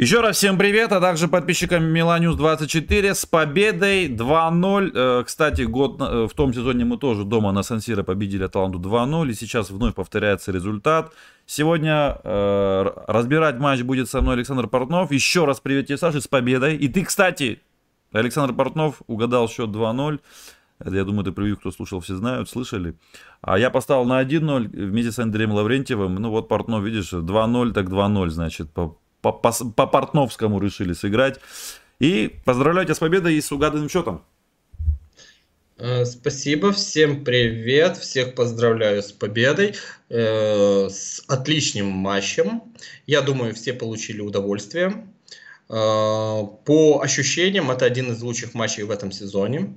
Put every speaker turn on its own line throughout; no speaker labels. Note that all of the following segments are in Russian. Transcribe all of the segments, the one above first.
Еще раз всем привет, а также подписчикам Меланюс 24 с победой 2-0. Э, кстати, год э, в том сезоне мы тоже дома на Сансиро победили Аталанту 2-0, и сейчас вновь повторяется результат. Сегодня э, разбирать матч будет со мной Александр Портнов. Еще раз привет тебе, Саша, с победой. И ты, кстати, Александр Портнов угадал счет 2-0. Я думаю, ты превью, кто слушал, все знают, слышали. А я поставил на 1-0 вместе с Андреем Лаврентьевым. Ну вот Портнов, видишь, 2-0, так 2-0, значит, по по, по, по Портновскому решили сыграть. И поздравляю тебя с победой и с угаданным счетом.
Э, спасибо, всем привет, всех поздравляю с победой, э, с отличным матчем. Я думаю, все получили удовольствие. Э, по ощущениям, это один из лучших матчей в этом сезоне.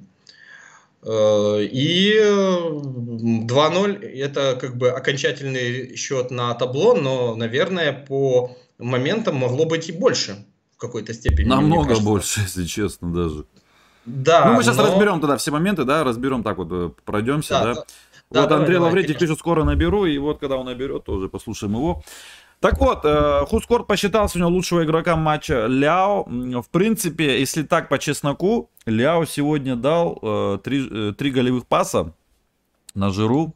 И 2-0 это как бы окончательный счет на табло, но, наверное, по моментом могло быть и больше в какой-то степени.
Намного больше, если честно, даже.
Да.
Ну, мы сейчас но... разберем тогда все моменты, да, разберем так вот, э, пройдемся, да. да. да вот да, Андрей давай, Лаврентьев пишет, скоро наберу, и вот когда он наберет, тоже послушаем его. Так вот, э, Хускорт посчитал сегодня лучшего игрока матча Ляо. В принципе, если так по чесноку, Ляо сегодня дал э, три, три голевых паса на жиру.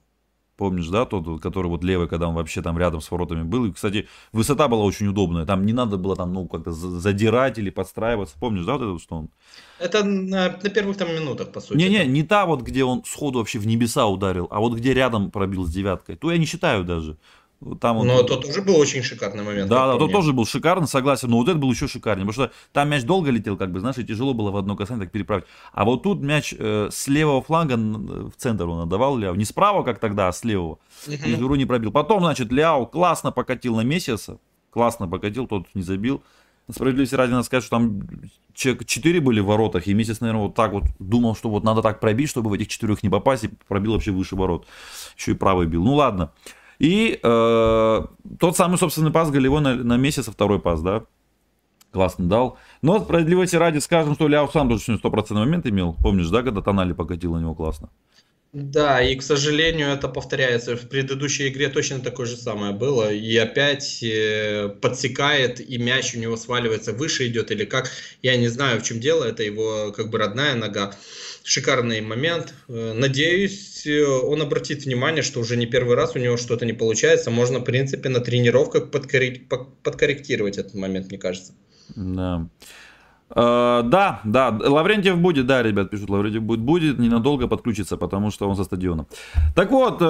Помнишь, да, тот, который вот левый, когда он вообще там рядом с воротами был. И, кстати, высота была очень удобная. Там не надо было там, ну, как-то задирать или подстраиваться. Помнишь, да, вот это, что он?
Это на, на первых там минутах, по сути.
Не-не, не та вот, где он сходу вообще в небеса ударил, а вот где рядом пробил с девяткой. То я не считаю даже.
Там но вот... тот тоже был очень шикарный момент.
Да, да, тот тоже был шикарный, согласен. Но вот это был еще шикарнее. Потому что там мяч долго летел, как бы, знаешь, и тяжело было в одно касание так переправить. А вот тут мяч э, с левого фланга в центр он отдавал Ляо. Не справа, как тогда, а с левого. И Жиру не пробил. Потом, значит, Ляо классно покатил на Мессиаса. Классно покатил, тот не забил. Справедливости ради надо сказать, что там 4 были в воротах, и месяц, наверное, вот так вот думал, что вот надо так пробить, чтобы в этих четырех не попасть, и пробил вообще выше ворот. Еще и правый бил. Ну ладно. И э, тот самый собственный пас голевой на, на месяц, второй пас, да, классно дал. Но справедливости ради скажем, что Ляо сам тоже сегодня стопроцентный момент имел. Помнишь, да, когда Тонали покатил на него классно?
Да, и, к сожалению, это повторяется. В предыдущей игре точно такое же самое было. И опять э, подсекает, и мяч у него сваливается выше идет, или как. Я не знаю, в чем дело. Это его как бы родная нога. Шикарный момент. Э, надеюсь, э, он обратит внимание, что уже не первый раз у него что-то не получается. Можно, в принципе, на тренировках подкорректировать этот момент, мне кажется.
Да. Uh, да, да, Лаврентьев будет, да, ребят пишут, Лаврентьев будет, будет, ненадолго подключится, потому что он за стадионом. Так вот, uh,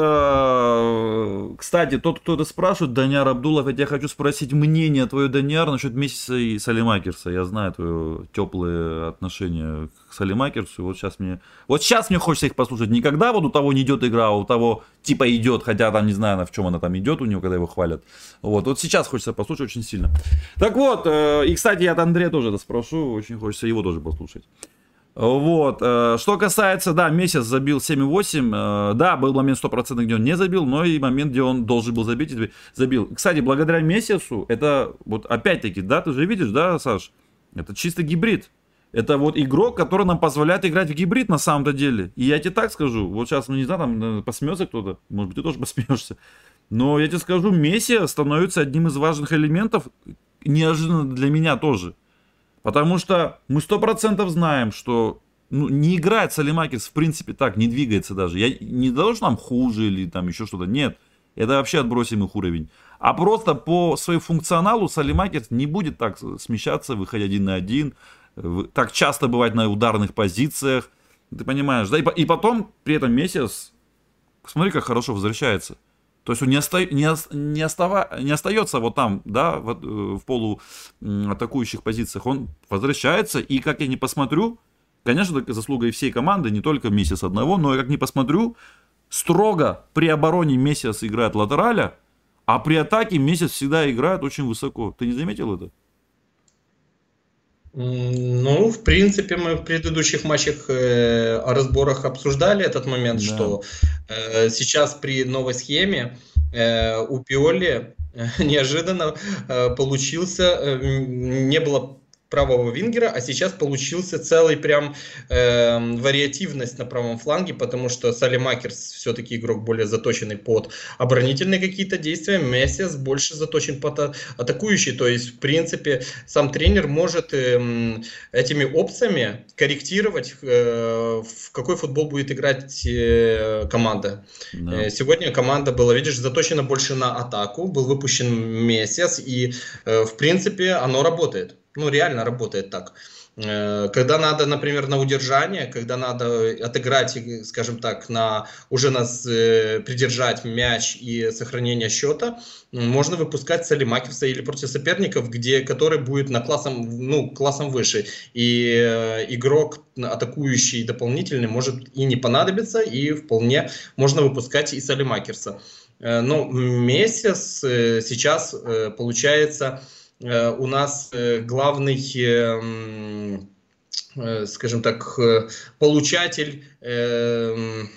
кстати, тот, кто это спрашивает, Даняр Абдулов, я тебя хочу спросить мнение твое, Даняр, насчет месяца и Салимакерса. Я знаю твое теплые отношения к Салимакерсу, вот сейчас мне, вот сейчас мне хочется их послушать. Никогда вот у того не идет игра, а у того типа идет, хотя там не знаю, в чем она там идет у него, когда его хвалят. Вот, вот сейчас хочется послушать очень сильно. Так вот, uh, и, кстати, я от Андрея тоже это спрошу, очень хочется его тоже послушать. Вот. Э, что касается, да, месяц забил 7,8. Э, да, был момент 100%, где он не забил, но и момент, где он должен был забить, забил. Кстати, благодаря месяцу, это вот опять-таки, да, ты же видишь, да, Саш? Это чисто гибрид. Это вот игрок, который нам позволяет играть в гибрид на самом-то деле. И я тебе так скажу, вот сейчас, ну не знаю, там посмеется кто-то, может быть, ты тоже посмеешься. Но я тебе скажу, Месси становится одним из важных элементов, неожиданно для меня тоже. Потому что мы сто процентов знаем, что ну, не играет Салимакис в принципе так, не двигается даже. Я не того, что нам хуже или там еще что-то. Нет, это вообще отбросим их уровень. А просто по своему функционалу Салимакис не будет так смещаться, выходя один на один. Так часто бывает на ударных позициях. Ты понимаешь, да? И, потом при этом месяц, смотри, как хорошо возвращается. То есть он не, оста... не, не, остава... не остается вот там, да, в, э, в полу атакующих позициях. Он возвращается, и как я не посмотрю, конечно, заслуга и всей команды, не только месяц одного, но я как не посмотрю, строго при обороне месяц играет латераля, а при атаке месяц всегда играет очень высоко. Ты не заметил это?
Ну, в принципе, мы в предыдущих матчах э, о разборах обсуждали этот момент, да. что э, сейчас при новой схеме э, у Пиоли неожиданно э, получился, э, не было правого вингера, а сейчас получился целый прям э, вариативность на правом фланге, потому что Салимакерс все-таки игрок более заточенный под оборонительные какие-то действия, Мессиас больше заточен под атакующий, то есть в принципе сам тренер может э, этими опциями корректировать, э, в какой футбол будет играть э, команда. Да. Э, сегодня команда была, видишь, заточена больше на атаку, был выпущен Мессиас, и э, в принципе оно работает ну, реально работает так. Э, когда надо, например, на удержание, когда надо отыграть, скажем так, на уже нас э, придержать мяч и сохранение счета, можно выпускать Салимакерса или против соперников, где который будет на классом, ну, классом выше. И э, игрок атакующий дополнительный может и не понадобиться, и вполне можно выпускать и Салимакерса. Э, но месяц э, сейчас э, получается Э, у нас э, главный, эм, э, скажем так, получатель эм,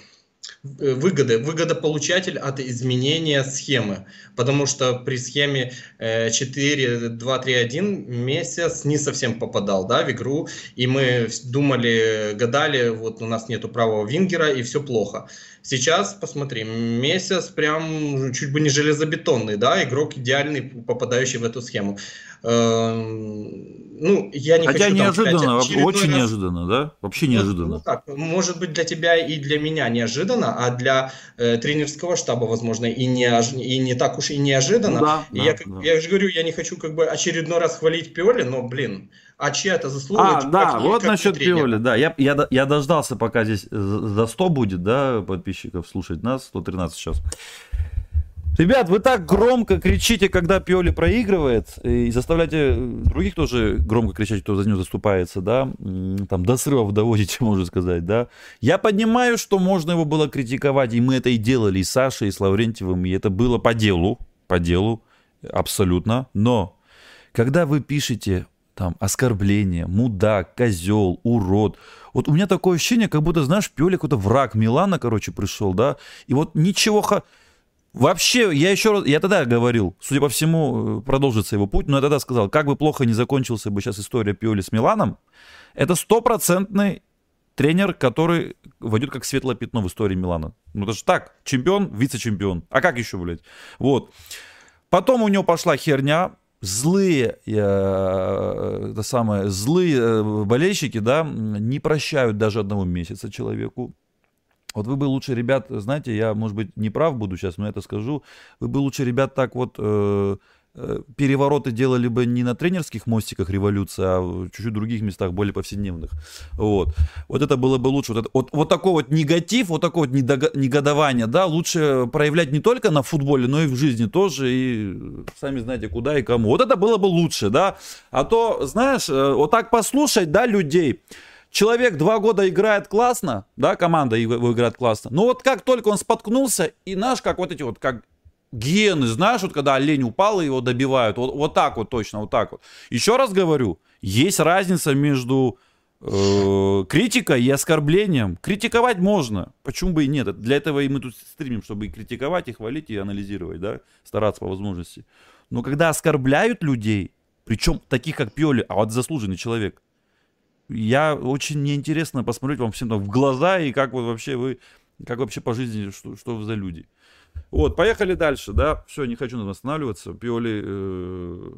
выгоды, выгодополучатель от изменения схемы, потому что при схеме 4-2-3-1 месяц не совсем попадал да, в игру, и мы думали, гадали, вот у нас нету правого вингера, и все плохо. Сейчас, посмотри, месяц прям чуть бы не железобетонный, да, игрок идеальный, попадающий в эту схему. Ну, я не
Хотя
хочу,
неожиданно, там, очень раз... неожиданно, да? Вообще ну, неожиданно. Ну,
так, может быть для тебя и для меня неожиданно, а для э, тренерского штаба, возможно, и не, и не так уж и неожиданно. Ну, да, и да, я, да. я же говорю, я не хочу как бы очередной раз хвалить Пиоли, но, блин, а чья это заслуга?
А, да, как, вот как насчет Пиоли, да. Я, я, я дождался, пока здесь за 100 будет, да, подписчиков слушать нас, 113 сейчас. Ребят, вы так громко кричите, когда Пиоли проигрывает, и заставляете других тоже громко кричать, кто за него заступается, да, там до срывов доводите, можно сказать, да. Я понимаю, что можно его было критиковать, и мы это и делали, и с и с Лаврентьевым, и это было по делу, по делу, абсолютно, но когда вы пишете там оскорбление, мудак, козел, урод. Вот у меня такое ощущение, как будто, знаешь, Пиоли какой-то враг Милана, короче, пришел, да, и вот ничего... Вообще, я еще раз, я тогда говорил, судя по всему, э, продолжится его путь, но я тогда сказал, как бы плохо не закончился бы сейчас история Пиоли с Миланом, это стопроцентный тренер, который войдет как светлое пятно в истории Милана. Ну, это же так, чемпион, вице-чемпион. А как еще, блядь? Вот. Потом у него пошла херня, злые, э, это самое, злые э, болельщики, да, не прощают даже одного месяца человеку. Вот вы бы лучше, ребят, знаете, я, может быть, не прав буду сейчас, но это скажу, вы бы лучше, ребят, так вот э, Э, перевороты делали бы не на тренерских мостиках революции, а в чуть-чуть других местах, более повседневных. Вот. Вот это было бы лучше. Вот, это, вот, вот такой вот негатив, вот такое вот негодование, да, лучше проявлять не только на футболе, но и в жизни тоже, и сами знаете, куда и кому. Вот это было бы лучше, да. А то, знаешь, э, вот так послушать, да, людей, Человек два года играет классно, да, команда его играет классно. Но вот как только он споткнулся, и наш, как вот эти вот, как гены, знаешь, вот когда олень упал и его добивают, вот, вот так вот точно, вот так вот. Еще раз говорю, есть разница между э, критикой и оскорблением. Критиковать можно, почему бы и нет. Для этого и мы тут стримим, чтобы и критиковать, и хвалить, и анализировать, да, стараться по возможности. Но когда оскорбляют людей, причем таких как Пиоли, а вот заслуженный человек, я очень неинтересно посмотреть вам всем там в глаза и как вот вообще вы, как вообще по жизни, что, что вы за люди. Вот, поехали дальше, да. Все, не хочу на останавливаться. Пиоли э,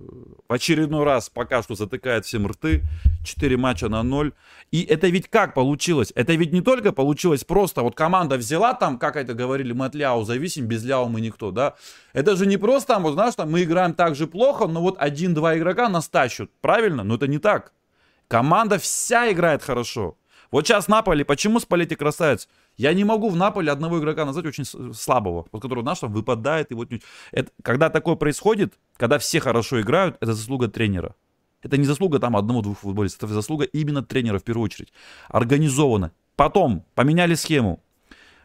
очередной раз пока что затыкает всем рты. 4 матча на 0. И это ведь как получилось? Это ведь не только получилось просто, вот команда взяла там, как это говорили, мы от Ляо зависим, без Ляо мы никто, да. Это же не просто там, вот знаешь, там мы играем так же плохо, но вот один-два игрока нас тащат. Правильно? Но это не так. Команда вся играет хорошо. Вот сейчас Наполи, почему спалите красавец? Я не могу в Наполе одного игрока назвать очень слабого, вот который, знаешь, там выпадает. И вот... это, когда такое происходит, когда все хорошо играют, это заслуга тренера. Это не заслуга там одного-двух футболистов, это заслуга именно тренера в первую очередь. Организованно. Потом поменяли схему.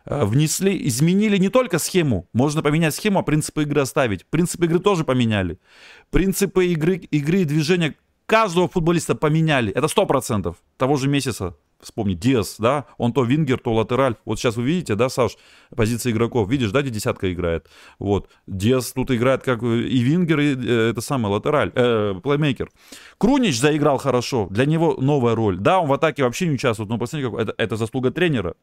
Э, внесли, изменили не только схему, можно поменять схему, а принципы игры оставить. Принципы игры тоже поменяли. Принципы игры, игры и движения каждого футболиста поменяли. Это 100% того же месяца. вспомни, Диас, да, он то вингер, то латераль. Вот сейчас вы видите, да, Саш, позиции игроков, видишь, да, где десятка играет. Вот, Диас тут играет как и вингер, и э, это самый латераль, э, плеймейкер. Крунич заиграл хорошо, для него новая роль. Да, он в атаке вообще не участвует, но посмотрите, это, это заслуга тренера.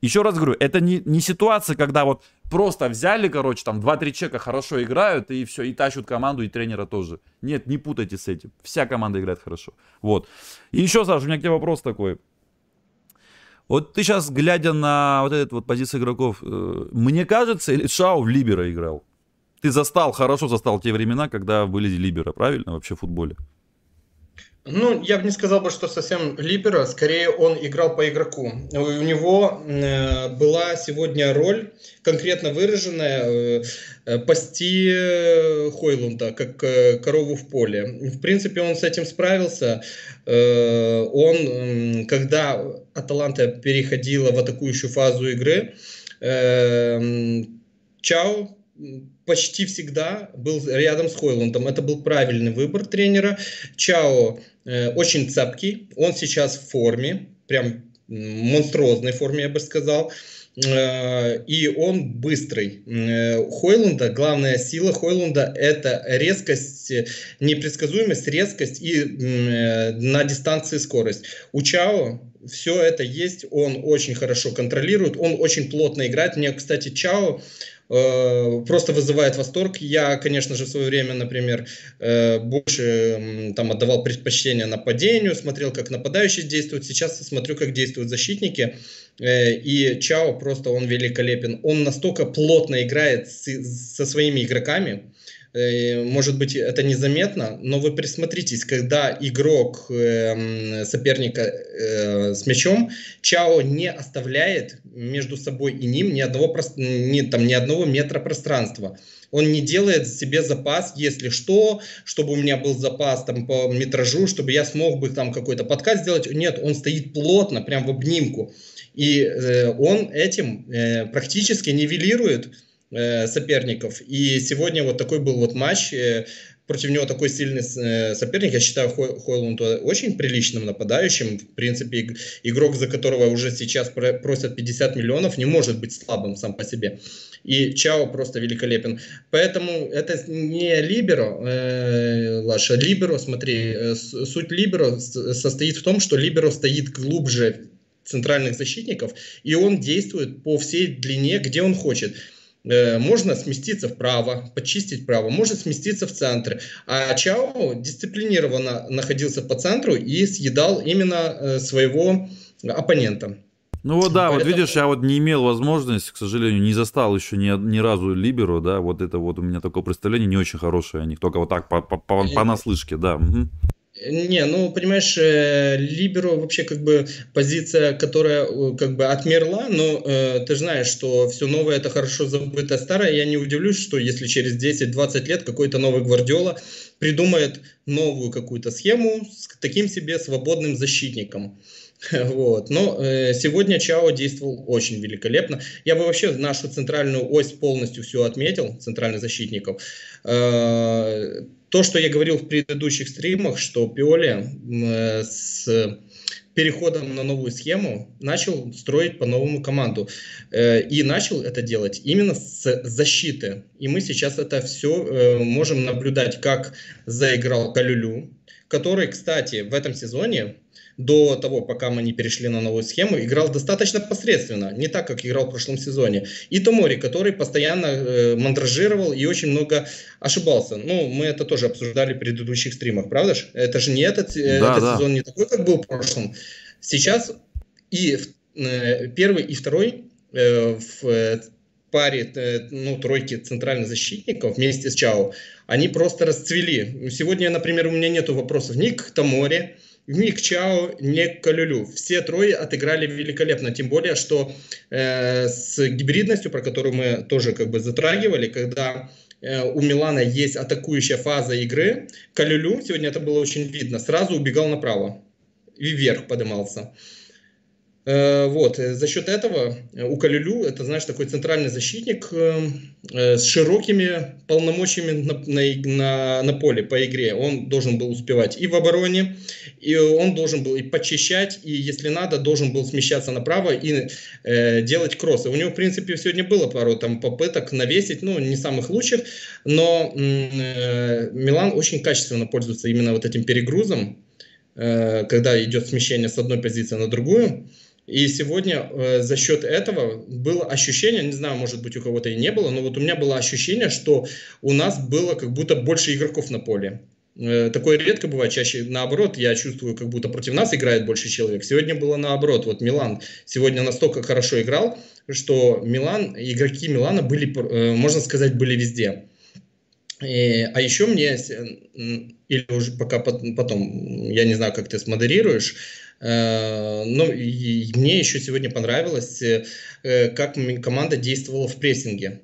Еще раз говорю, это не, не ситуация, когда вот просто взяли, короче, там 2-3 человека хорошо играют, и все, и тащут команду, и тренера тоже. Нет, не путайте с этим. Вся команда играет хорошо. Вот. И еще, Саша, у меня к тебе вопрос такой. Вот ты сейчас, глядя на вот эту вот позицию игроков, э, мне кажется, или Шау в Либера играл? Ты застал, хорошо застал те времена, когда были Либера, правильно, вообще в футболе?
Ну, я бы не сказал бы, что совсем либера, скорее он играл по игроку. У него э, была сегодня роль конкретно выраженная э, э пасти э, Хойлунда, как э, корову в поле. В принципе, он с этим справился. Э, он, когда Аталанта переходила в атакующую фазу игры, э, Чао почти всегда был рядом с Хойландом. Это был правильный выбор тренера. Чао э, очень цапкий, он сейчас в форме, прям монструозной форме, я бы сказал. Э, и он быстрый. Э, Хойлунда, главная сила Хойлунда это резкость, непредсказуемость, резкость и э, на дистанции скорость. У Чао все это есть, он очень хорошо контролирует, он очень плотно играет. Мне, кстати, Чао Э, просто вызывает восторг. Я, конечно же, в свое время, например, э, больше там отдавал предпочтение нападению, смотрел, как нападающие действуют. Сейчас смотрю, как действуют защитники. Э, и Чао просто он великолепен. Он настолько плотно играет со своими игроками, может быть, это незаметно, но вы присмотритесь, когда игрок эм, соперника э, с мячом, Чао не оставляет между собой и ним ни одного, ни, там, ни одного метра пространства. Он не делает себе запас, если что, чтобы у меня был запас там по метражу, чтобы я смог бы там какой-то подкаст сделать. Нет, он стоит плотно, прям в обнимку. И э, он этим э, практически нивелирует Э, соперников. И сегодня вот такой был вот матч. Э, против него такой сильный э, соперник. Я считаю Хойланд очень приличным нападающим. В принципе, игрок, за которого уже сейчас просят 50 миллионов, не может быть слабым сам по себе. И Чао просто великолепен. Поэтому это не Либеро, э, Лаша. Либеро, смотри, суть Либеро состоит в том, что Либеро стоит глубже центральных защитников, и он действует по всей длине, где он хочет. Э, можно сместиться вправо, почистить вправо, можно сместиться в центр. А Чао дисциплинированно находился по центру и съедал именно э, своего оппонента.
Ну вот да, Поэтому... вот видишь, я вот не имел возможности, к сожалению, не застал еще ни, ни разу Либеру, да, вот это вот у меня такое представление не очень хорошее о них, только вот так по, по, по, по наслышке, да. Угу.
Не, ну, понимаешь, э, Либеро вообще как бы позиция, которая э, как бы отмерла, но э, ты знаешь, что все новое это хорошо забыто старое. Я не удивлюсь, что если через 10-20 лет какой-то новый Гвардиола придумает новую какую-то схему с таким себе свободным защитником. Вот. Но э, сегодня Чао действовал очень великолепно. Я бы вообще нашу центральную ось полностью все отметил, центральных защитников. Э, то, что я говорил в предыдущих стримах, что Пиоли э, с переходом на новую схему начал строить по-новому команду. Э, и начал это делать именно с защиты. И мы сейчас это все э, можем наблюдать, как заиграл Калюлю, который, кстати, в этом сезоне до того, пока мы не перешли на новую схему, играл достаточно посредственно, не так, как играл в прошлом сезоне. И Томори, который постоянно э, мандражировал и очень много ошибался. Ну, мы это тоже обсуждали в предыдущих стримах, правда же? Это же не этот, э, да, этот да. сезон не такой, как был в прошлом. Сейчас и э, первый, и второй э, в э, паре э, ну, тройки центральных защитников вместе с Чао, они просто расцвели. Сегодня, например, у меня нет вопросов ни к Томоре, ни к Чао, ни к Калюлю. Все трое отыграли великолепно. Тем более, что э, с гибридностью, про которую мы тоже как бы затрагивали, когда э, у Милана есть атакующая фаза игры, Калюлю, сегодня это было очень видно, сразу убегал направо и вверх поднимался. Э, вот, э, за счет этого э, у Калюлю, это, знаешь, такой центральный защитник с широкими полномочиями на, на, на, на поле по игре. Он должен был успевать и в обороне, и он должен был и почищать, и, если надо, должен был смещаться направо и э, делать кроссы. У него, в принципе, сегодня было пару там попыток навесить, ну, не самых лучших, но э, Милан очень качественно пользуется именно вот этим перегрузом, э, когда идет смещение с одной позиции на другую. И сегодня э, за счет этого было ощущение, не знаю, может быть у кого-то и не было, но вот у меня было ощущение, что у нас было как будто больше игроков на поле. Э, такое редко бывает, чаще наоборот, я чувствую, как будто против нас играет больше человек. Сегодня было наоборот, вот Милан сегодня настолько хорошо играл, что Милан, игроки Милана были, э, можно сказать, были везде. И, а еще мне, или уже пока потом, я не знаю, как ты смодерируешь, Э, ну, и мне еще сегодня понравилось, э, как команда действовала в прессинге.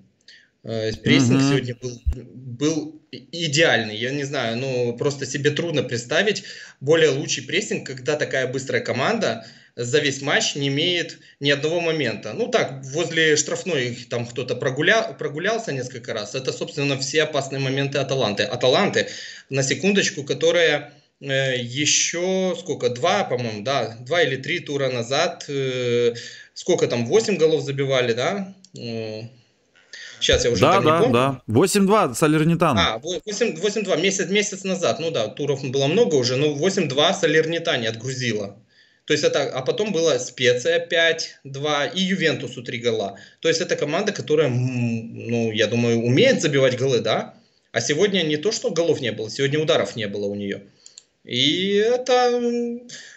Э, прессинг uh-huh. сегодня был, был идеальный. Я не знаю, ну просто себе трудно представить более лучший прессинг, когда такая быстрая команда за весь матч не имеет ни одного момента. Ну так, возле штрафной там кто-то прогулял, прогулялся несколько раз. Это, собственно, все опасные моменты Аталанты. Аталанты, на секундочку, которая Э, еще сколько, два, по-моему, да, два или три тура назад, э, сколько там, восемь голов забивали, да?
Сейчас я уже да, да, не помню. Да, 8-2 Салернитан.
А, 8-2, месяц, месяц назад, ну да, туров было много уже, но 8-2 Салернитане отгрузила. То есть это, а потом была Специя 5-2 и Ювентусу 3 гола. То есть это команда, которая, ну, я думаю, умеет забивать голы, да? А сегодня не то, что голов не было, сегодня ударов не было у нее. И это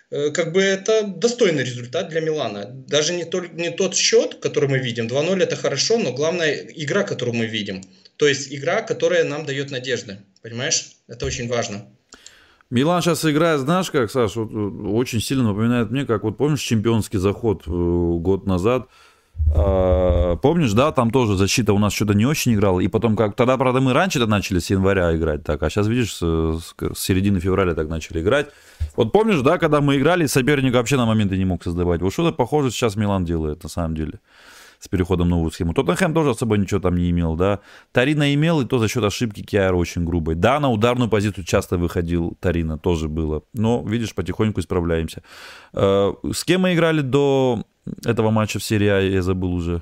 э, как бы это достойный результат для Милана. Даже не, то, не тот счет, который мы видим, 2-0 это хорошо, но главное игра, которую мы видим. То есть игра, которая нам дает надежды. Понимаешь? Это очень важно.
Милан сейчас играет, знаешь как, Саш, вот, очень сильно напоминает мне, как вот помнишь чемпионский заход э, год назад – помнишь, да, там тоже защита у нас что-то не очень играла. И потом, как тогда, правда, мы раньше-то начали с января играть, так, а сейчас, видишь, с, с середины февраля так начали играть. Вот помнишь, да, когда мы играли, соперник вообще на моменты не мог создавать. Вот что-то похоже сейчас Милан делает, на самом деле, с переходом в новую схему. Тоттенхэм тоже с собой ничего там не имел, да. Тарина имел, и то за счет ошибки Киара очень грубой. Да, на ударную позицию часто выходил Тарина, тоже было. Но, видишь, потихоньку исправляемся. Э, с кем мы играли до этого матча в серии А, я забыл уже.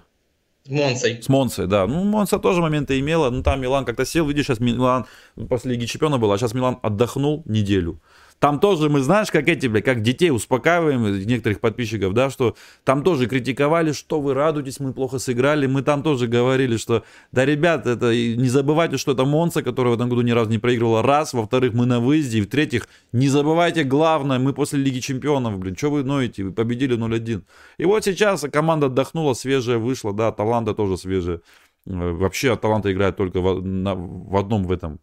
С Монсой.
С Монсой, да. Ну, Монса тоже моменты имела. Ну, там Милан как-то сел. Видишь, сейчас Милан после Лиги Чемпиона был, а сейчас Милан отдохнул неделю. Там тоже мы, знаешь, как эти, бля, как детей успокаиваем, некоторых подписчиков, да, что там тоже критиковали, что вы радуетесь, мы плохо сыграли. Мы там тоже говорили, что, да, ребят, это не забывайте, что это Монса, которая в этом году ни разу не проигрывала, раз. Во-вторых, мы на выезде. И в-третьих, не забывайте главное, мы после Лиги Чемпионов, блин, что вы ноете, вы победили 0-1. И вот сейчас команда отдохнула, свежая вышла, да, Таланта тоже свежая. Э, вообще Таланта играет только в, на, в одном в этом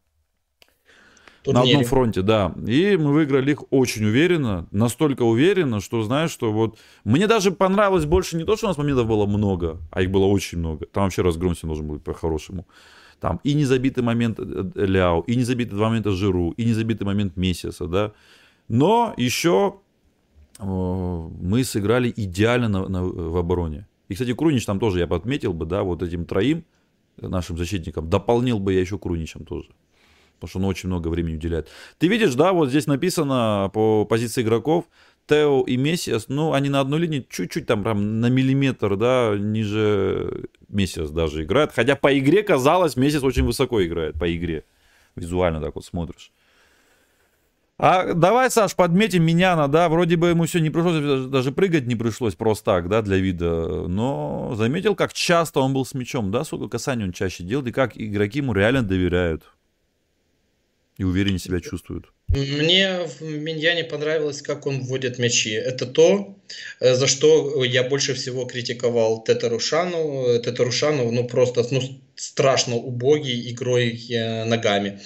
турнире. На одном фронте, да. И мы выиграли их очень уверенно, настолько уверенно, что знаешь, что вот... Мне даже понравилось больше не то, что у нас моментов было много, а их было очень много. Там вообще разгром все должен быть по-хорошему. Там и незабитый момент э, э, Ляо, и незабитый два момента Жиру, и незабитый момент Месяца, да. Но еще э, мы сыграли идеально на, на, в обороне. И, кстати, Крунич там тоже я подметил бы, да, вот этим троим нашим защитникам. Дополнил бы я еще Круничем тоже потому что он очень много времени уделяет. Ты видишь, да, вот здесь написано по позиции игроков, Тео и Мессиас, ну, они на одной линии чуть-чуть там прям на миллиметр, да, ниже Мессиас даже играет. Хотя по игре казалось, Мессиас очень высоко играет, по игре. Визуально так вот смотришь. А давай, Саш, подметим Миняна, да, вроде бы ему все не пришлось, даже прыгать не пришлось просто так, да, для вида, но заметил, как часто он был с мячом, да, сколько касаний он чаще делает, и как игроки ему реально доверяют и увереннее себя чувствуют.
Мне в Миньяне понравилось, как он вводит мячи. Это то, э, за что я больше всего критиковал Тетерушану. Тетерушану, ну, просто ну, страшно убогий игрой э, ногами.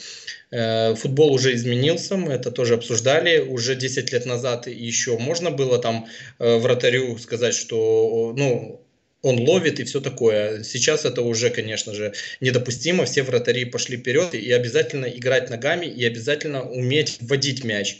Э, футбол уже изменился, мы это тоже обсуждали. Уже 10 лет назад еще можно было там вратарю сказать, что ну, он ловит и все такое. Сейчас это уже, конечно же, недопустимо. Все вратари пошли вперед и обязательно играть ногами и обязательно уметь вводить мяч.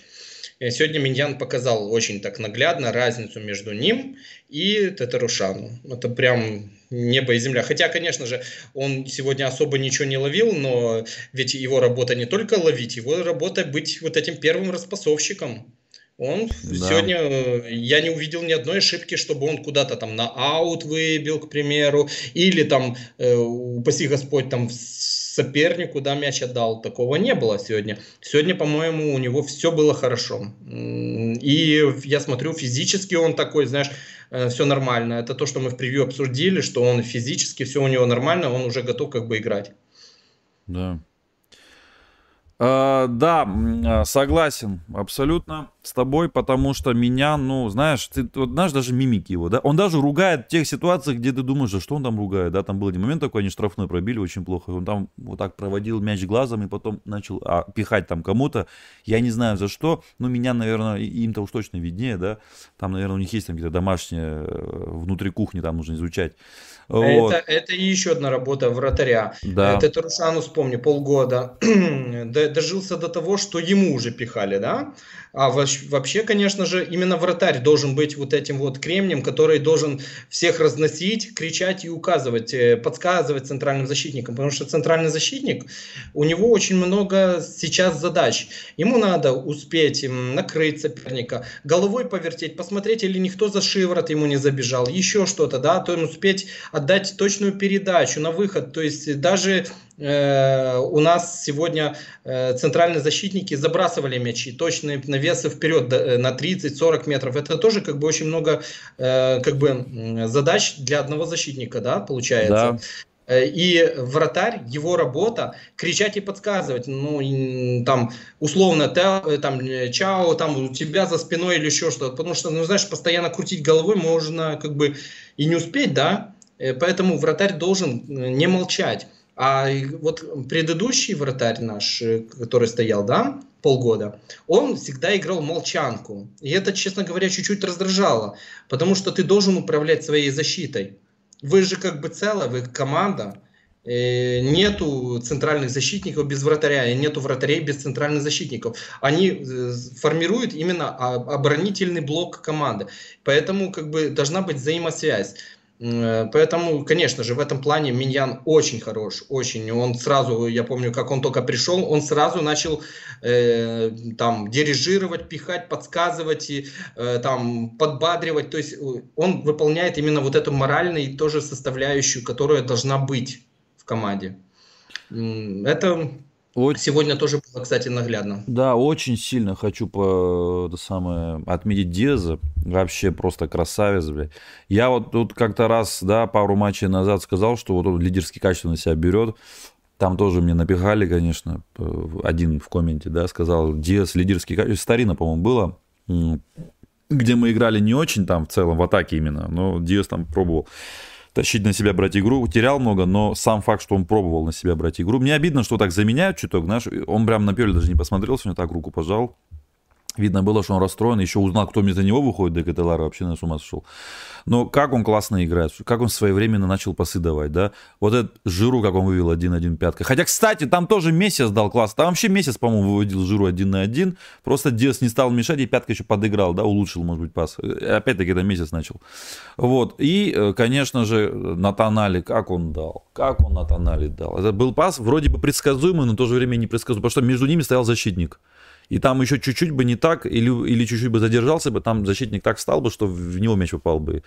сегодня Миньян показал очень так наглядно разницу между ним и Татарушану. Это прям небо и земля. Хотя, конечно же, он сегодня особо ничего не ловил, но ведь его работа не только ловить, его работа быть вот этим первым распасовщиком. Он да. сегодня, я не увидел ни одной ошибки, чтобы он куда-то там на аут выбил, к примеру, или там, э, упаси Господь, там сопернику, да, мяч отдал. Такого не было сегодня. Сегодня, по-моему, у него все было хорошо. И я смотрю, физически он такой, знаешь, э, все нормально. Это то, что мы в превью обсудили, что он физически все у него нормально, он уже готов как бы играть.
Да. Э, да, а, согласен абсолютно с тобой, потому что меня, ну, знаешь, ты вот знаешь даже мимики его, да, он даже ругает в тех ситуациях, где ты думаешь, да что он там ругает, да, там был один момент такой, они штрафной пробили очень плохо, он там вот так проводил мяч глазом и потом начал а, пихать там кому-то, я не знаю за что, но меня, наверное, им-то уж точно виднее, да, там, наверное, у них есть там какие-то домашние э, внутри кухни, там нужно изучать.
Вот. Это, это еще одна работа вратаря.
Да.
Это Тарушану, вспомни, полгода дожился до того, что ему уже пихали, да? А вообще, конечно же, именно вратарь должен быть вот этим вот кремнем, который должен всех разносить, кричать и указывать, э, подсказывать центральным защитникам. Потому что центральный защитник, у него очень много сейчас задач. Ему надо успеть накрыть соперника, головой повертеть, посмотреть, или никто за шиворот ему не забежал, еще что-то, да, то ему успеть отдать точную передачу на выход. То есть даже Э, у нас сегодня э, центральные защитники забрасывали мячи, точные навесы вперед э, на 30-40 метров. Это тоже как бы очень много как бы задач для одного защитника, да, получается. Да. И вратарь, его работа кричать и подсказывать, ну, там, условно, там, чао, там, у тебя за спиной или еще что-то, потому что, ну, знаешь, постоянно крутить головой можно, как бы, и не успеть, да, поэтому вратарь должен не молчать. А вот предыдущий вратарь наш, э, который стоял, да, полгода, он всегда играл молчанку. И это, честно говоря, чуть-чуть раздражало, потому что ты должен управлять своей защитой. Вы же как бы целая, вы команда, э, нету центральных защитников без вратаря, и нету вратарей без центральных защитников. Они э, формируют именно оборонительный блок команды. Поэтому как бы должна быть взаимосвязь. Э, поэтому, конечно же, в этом плане Миньян очень хорош, очень. Он сразу, я помню, как он только пришел, он сразу начал э, там дирижировать, пихать, подсказывать и э, там подбадривать. То есть э, он выполняет именно вот эту моральную тоже составляющую, которая должна быть в команде. Это очень... Сегодня тоже было, кстати, наглядно.
Да, очень сильно хочу по, это самое, отметить Диаза. Вообще просто красавец, блядь. Я вот тут как-то раз, да, пару матчей назад сказал, что вот он лидерские качества на себя берет. Там тоже мне напихали, конечно, один в комменте, да, сказал, Диас лидерские качества. Старина, по-моему, было, где мы играли не очень там в целом, в атаке именно, но Диас там пробовал тащить на себя брать игру. Терял много, но сам факт, что он пробовал на себя брать игру. Мне обидно, что так заменяют чуток, знаешь. Он прям на наперед даже не посмотрел, сегодня так руку пожал. Видно было, что он расстроен, еще узнал, кто вместо него выходит, Декателара вообще на с ума сошел. Но как он классно играет, как он своевременно начал пасы давать, да. Вот этот Жиру, как он вывел 1-1 пятка. Хотя, кстати, там тоже месяц дал класс. Там вообще месяц, по-моему, выводил Жиру 1 на 1. Просто Диас не стал мешать, и пятка еще подыграл, да, улучшил, может быть, пас. Опять-таки, это месяц начал. Вот. И, э, конечно же, Натанали, как он дал. Как он Натанали дал. Это был пас вроде бы предсказуемый, но в то же время непредсказуемый, потому что между ними стоял защитник и там еще чуть-чуть бы не так, или, или чуть-чуть бы задержался бы, там защитник так стал бы, что в него мяч упал бы.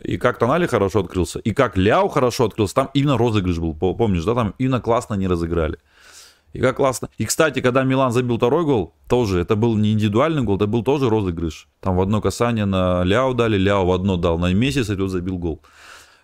И как Тонали хорошо открылся, и как Ляо хорошо открылся, там именно розыгрыш был, помнишь, да, там именно классно не разыграли. И как классно. И, кстати, когда Милан забил второй гол, тоже, это был не индивидуальный гол, это был тоже розыгрыш. Там в одно касание на Ляо дали, Ляо в одно дал на месяц, и тот забил гол.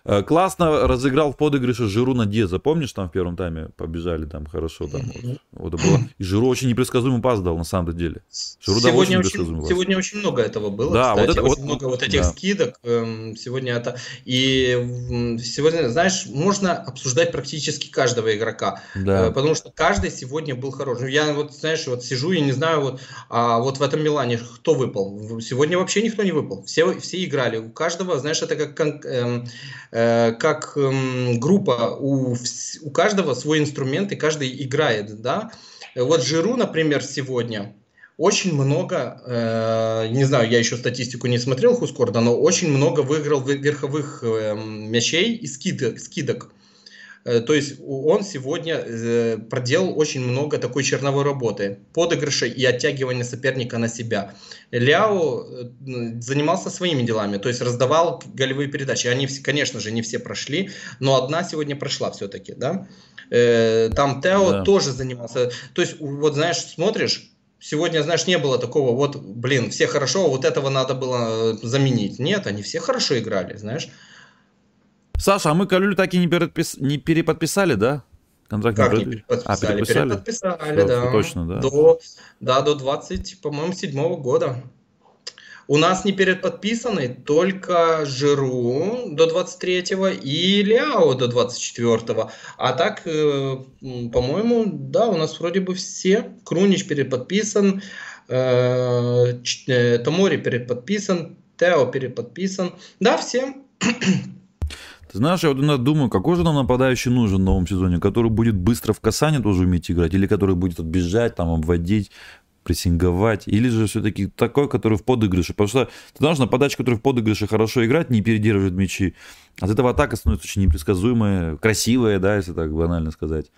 Э, классно разыграл в подыгрыше Жиру на Деза. Помнишь, там в первом тайме побежали там хорошо. Там, вот, вот было. И Жиру очень непредсказуемый пас дал на самом деле.
Жиру сегодня, очень, сегодня очень много этого было. Да, кстати, вот это, очень вот, много вот этих да. скидок. Эм, сегодня это. И сегодня, знаешь, можно обсуждать практически каждого игрока. Да. Э, потому что каждый сегодня был хорош. Я вот, знаешь, вот сижу и не знаю, вот, а вот в этом Милане кто выпал. Сегодня вообще никто не выпал. Все, все играли. У каждого, знаешь, это как эм, как эм, группа, у, у каждого свой инструмент, и каждый играет, да. Вот Жиру, например, сегодня, очень много, э, не знаю, я еще статистику не смотрел Хускорда, но очень много выиграл верховых э, мячей и скидок. скидок. Э, то есть он сегодня э, проделал очень много такой черновой работы, подыгрыша и оттягивания соперника на себя. Ляо э, занимался своими делами, то есть раздавал голевые передачи. Они, конечно же, не все прошли, но одна сегодня прошла все-таки, да. Там Тео да. тоже занимался. То есть, вот знаешь, смотришь, сегодня, знаешь, не было такого, вот, блин, все хорошо, вот этого надо было заменить. Нет, они все хорошо играли, знаешь.
Саша, а мы Калюлю так и не, перепис... не переподписали, да?
Контракт как не переподписали? А, переподписали? Переподписали, все, да.
Точно, да.
До, да, до 20, по-моему, седьмого года. У нас не переподписаны только Жиру до 23-го и Ляо до 24-го. А так, э, по-моему, да, у нас вроде бы все. Крунич переподписан, э, э, Томори переподписан, Тео переподписан. Да, все.
Ты знаешь, я вот иногда думаю, какой же нам нападающий нужен в новом сезоне, который будет быстро в касание тоже уметь играть, или который будет отбежать, там, обводить, прессинговать, или же все-таки такой, который в подыгрыше. Потому что ты знаешь, нападающий, который в подыгрыше хорошо играет, не передерживает мячи. От этого атака становится очень непредсказуемая, красивая, да, если так банально сказать.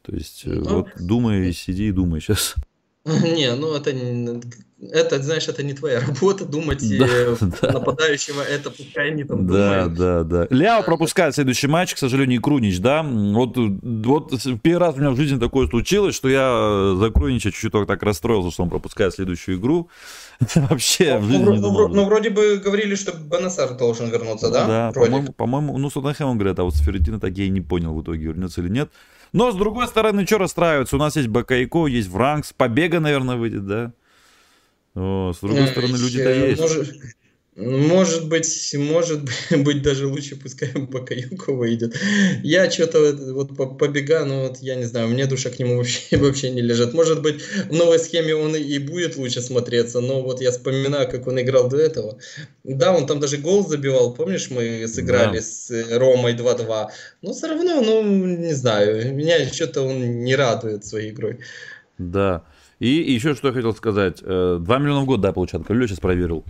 То есть, э, ну, вот думай, сиди и думай сейчас.
Не, ну это, это, знаешь, это не твоя работа думать, да, да. нападающего это пускай они там
Да, думают. да, да. Ляо пропускает следующий матч, к сожалению, и Крунич, да. Вот, вот первый раз у меня в жизни такое случилось, что я за Крунича чуть-чуть так расстроился, что он пропускает следующую игру. Вообще
в жизни ну, ну, ну, вроде бы говорили, что Бенасар должен вернуться, да?
Да, по-моему, по-моему, ну, с Тоттенхэмом говорят, а вот с Ферентино так я и не понял в итоге, вернется или нет. Но, с другой стороны, что расстраиваться? У нас есть Бакайко, есть Вранкс, Побега, наверное, выйдет, да? О, с другой стороны, люди-то э, есть.
Может, может быть, может быть, даже лучше пускай Бакаюка выйдет. Я что-то вот побега, ну вот я не знаю, мне душа к нему вообще, вообще не лежит. Может быть, в новой схеме он и будет лучше смотреться, но вот я вспоминаю, как он играл до этого. Да, он там даже гол забивал, помнишь, мы сыграли да. с э, Ромой 2-2. Но все равно, ну, не знаю, меня что-то он не радует своей игрой.
Да. И еще что я хотел сказать. 2 э, миллиона в год, да, получает. Колю сейчас проверил.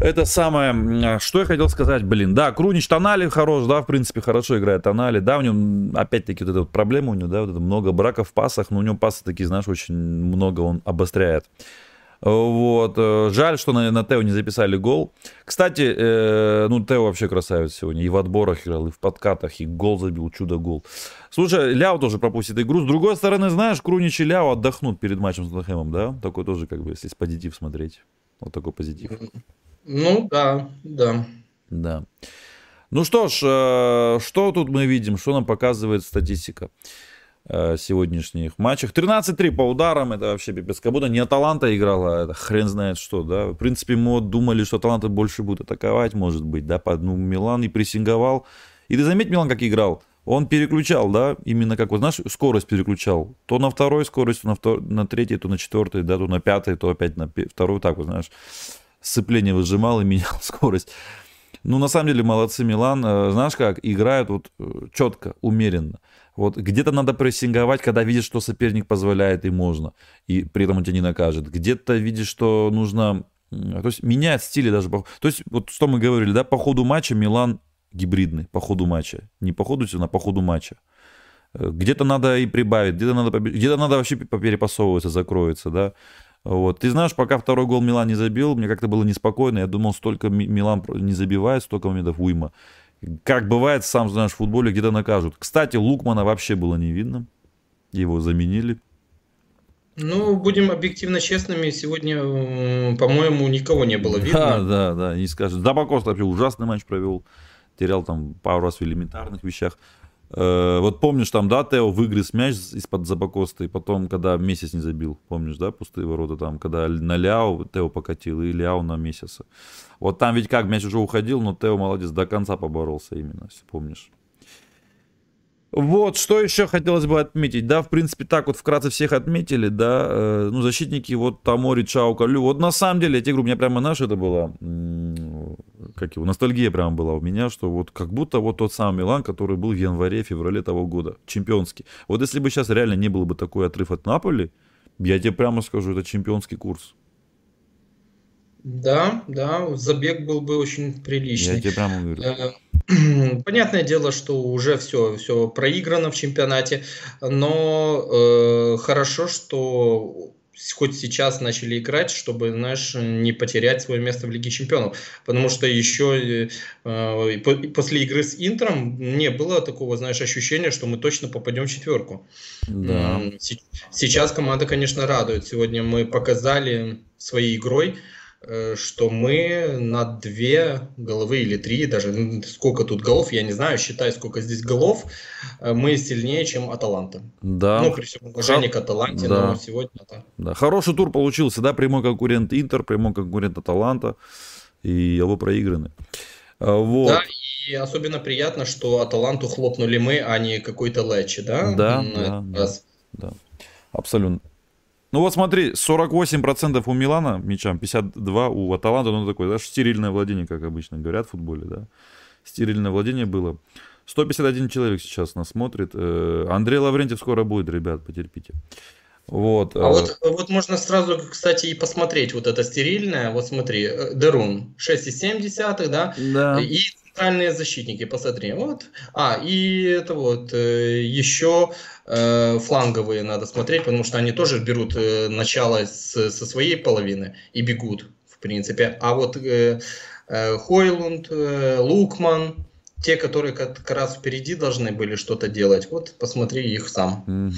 Это самое, что я хотел сказать, блин, да, Крунич Тонали хорош, да, в принципе, хорошо играет Тонали, да, у него, опять-таки, вот эта вот проблема у него, да, вот это много браков в пасах, но у него пасы такие, знаешь, очень много он обостряет. Вот, э, жаль, что на, на Тео не записали гол. Кстати, э, ну, Тео вообще красавец сегодня, и в отборах играл, и в подкатах, и гол забил, чудо-гол. Слушай, Ляо тоже пропустит игру. С другой стороны, знаешь, Крунич и Ляо отдохнут перед матчем с Тоттенхэмом, да? Такой тоже, как бы, если с позитив смотреть. Вот такой позитив.
Ну да, да.
Да. Ну что ж, э, что тут мы видим, что нам показывает статистика сегодняшних матчах. 13-3 по ударам, это вообще пипец. Как будто не Аталанта играла, это хрен знает что, да. В принципе, мы думали, что Аталанта больше будет атаковать, может быть, да. По, ну, Милан и прессинговал. И ты заметь, Милан как играл? Он переключал, да, именно как, вот знаешь, скорость переключал. То на второй скорость, то на, втор... на третьей, то на четвертой, да, то на пятой, то опять на вторую, так вот, знаешь сцепление выжимал и менял скорость. Ну, на самом деле, молодцы Милан. Э, знаешь как, играют вот э, четко, умеренно. Вот где-то надо прессинговать, когда видишь, что соперник позволяет и можно, и при этом он тебя не накажет. Где-то видишь, что нужно... То есть меняет стили даже. То есть вот что мы говорили, да, по ходу матча Милан гибридный, по ходу матча. Не по ходу а по ходу матча. Э, где-то надо и прибавить, где-то надо, где-то надо вообще перепасовываться, закроется, да. Вот. Ты знаешь, пока второй гол Милан не забил, мне как-то было неспокойно. Я думал, столько Милан не забивает, столько моментов уйма. Как бывает, сам знаешь, в футболе где-то накажут. Кстати, Лукмана вообще было не видно. Его заменили.
Ну, будем объективно честными, сегодня, по-моему, никого не было видно.
Да, да, да, не скажешь. Забакост вообще ужасный матч провел. Терял там пару раз в элементарных вещах. Э, вот помнишь, там, да, Тео выгрыз мяч из-под Забакоста, и потом, когда месяц не забил, помнишь, да, пустые ворота там, когда на Ляо Тео покатил, и Ляо на месяца. Вот там ведь как, мяч уже уходил, но Тео молодец, до конца поборолся именно, если помнишь. Вот, что еще хотелось бы отметить, да, в принципе, так вот вкратце всех отметили, да, э, ну, защитники, вот, Тамори, Чао, Калю, вот, на самом деле, эти игры, у меня прямо наша это была, как его, ностальгия прямо была у меня, что вот как будто вот тот самый Милан, который был в январе-феврале того года, чемпионский. Вот если бы сейчас реально не было бы такой отрыв от Наполи, Я тебе прямо скажу, это чемпионский курс.
Да, да, забег был бы очень приличный.
Я тебе прямо говорю.
Э, понятное дело, что уже все, все проиграно в чемпионате, но э, хорошо, что хоть сейчас начали играть, чтобы, знаешь, не потерять свое место в Лиге Чемпионов. Потому что еще э, после игры с Интером не было такого, знаешь, ощущения, что мы точно попадем в четверку. Да. Сейчас команда, конечно, радует. Сегодня мы показали своей игрой, что мы на две головы или три, даже ну, сколько тут голов, я не знаю, считай, сколько здесь голов, э, мы сильнее, чем Аталанта.
Да.
Ну, при всем уважении к Аталанте, да. но сегодня это...
Да, хороший тур получился, да, прямой конкурент Интер, прямой конкурент Аталанта, и его проиграны.
А, вот. Да, и особенно приятно, что Аталанту хлопнули мы, а не какой-то Лечи, да?
Да, да, да, да, абсолютно. Ну вот смотри, 48% у Милана мячам, 52 у Аталанта, ну такое, да, стерильное владение, как обычно говорят в футболе, да. Стерильное владение было. 151 человек сейчас нас смотрит. Э, Андрей Лаврентьев скоро будет, ребят, потерпите. Вот.
А вот, вот можно сразу, кстати, и посмотреть вот это стерильное. Вот смотри, э, Дерун 6,7, да?
Да.
И центральные защитники, посмотри. Вот. А, и это вот э, еще э, фланговые надо смотреть, потому что они тоже берут э, начало с, со своей половины и бегут, в принципе. А вот э, э, Хойлунд, э, Лукман, те, которые как раз впереди должны были что-то делать, вот посмотри их сам.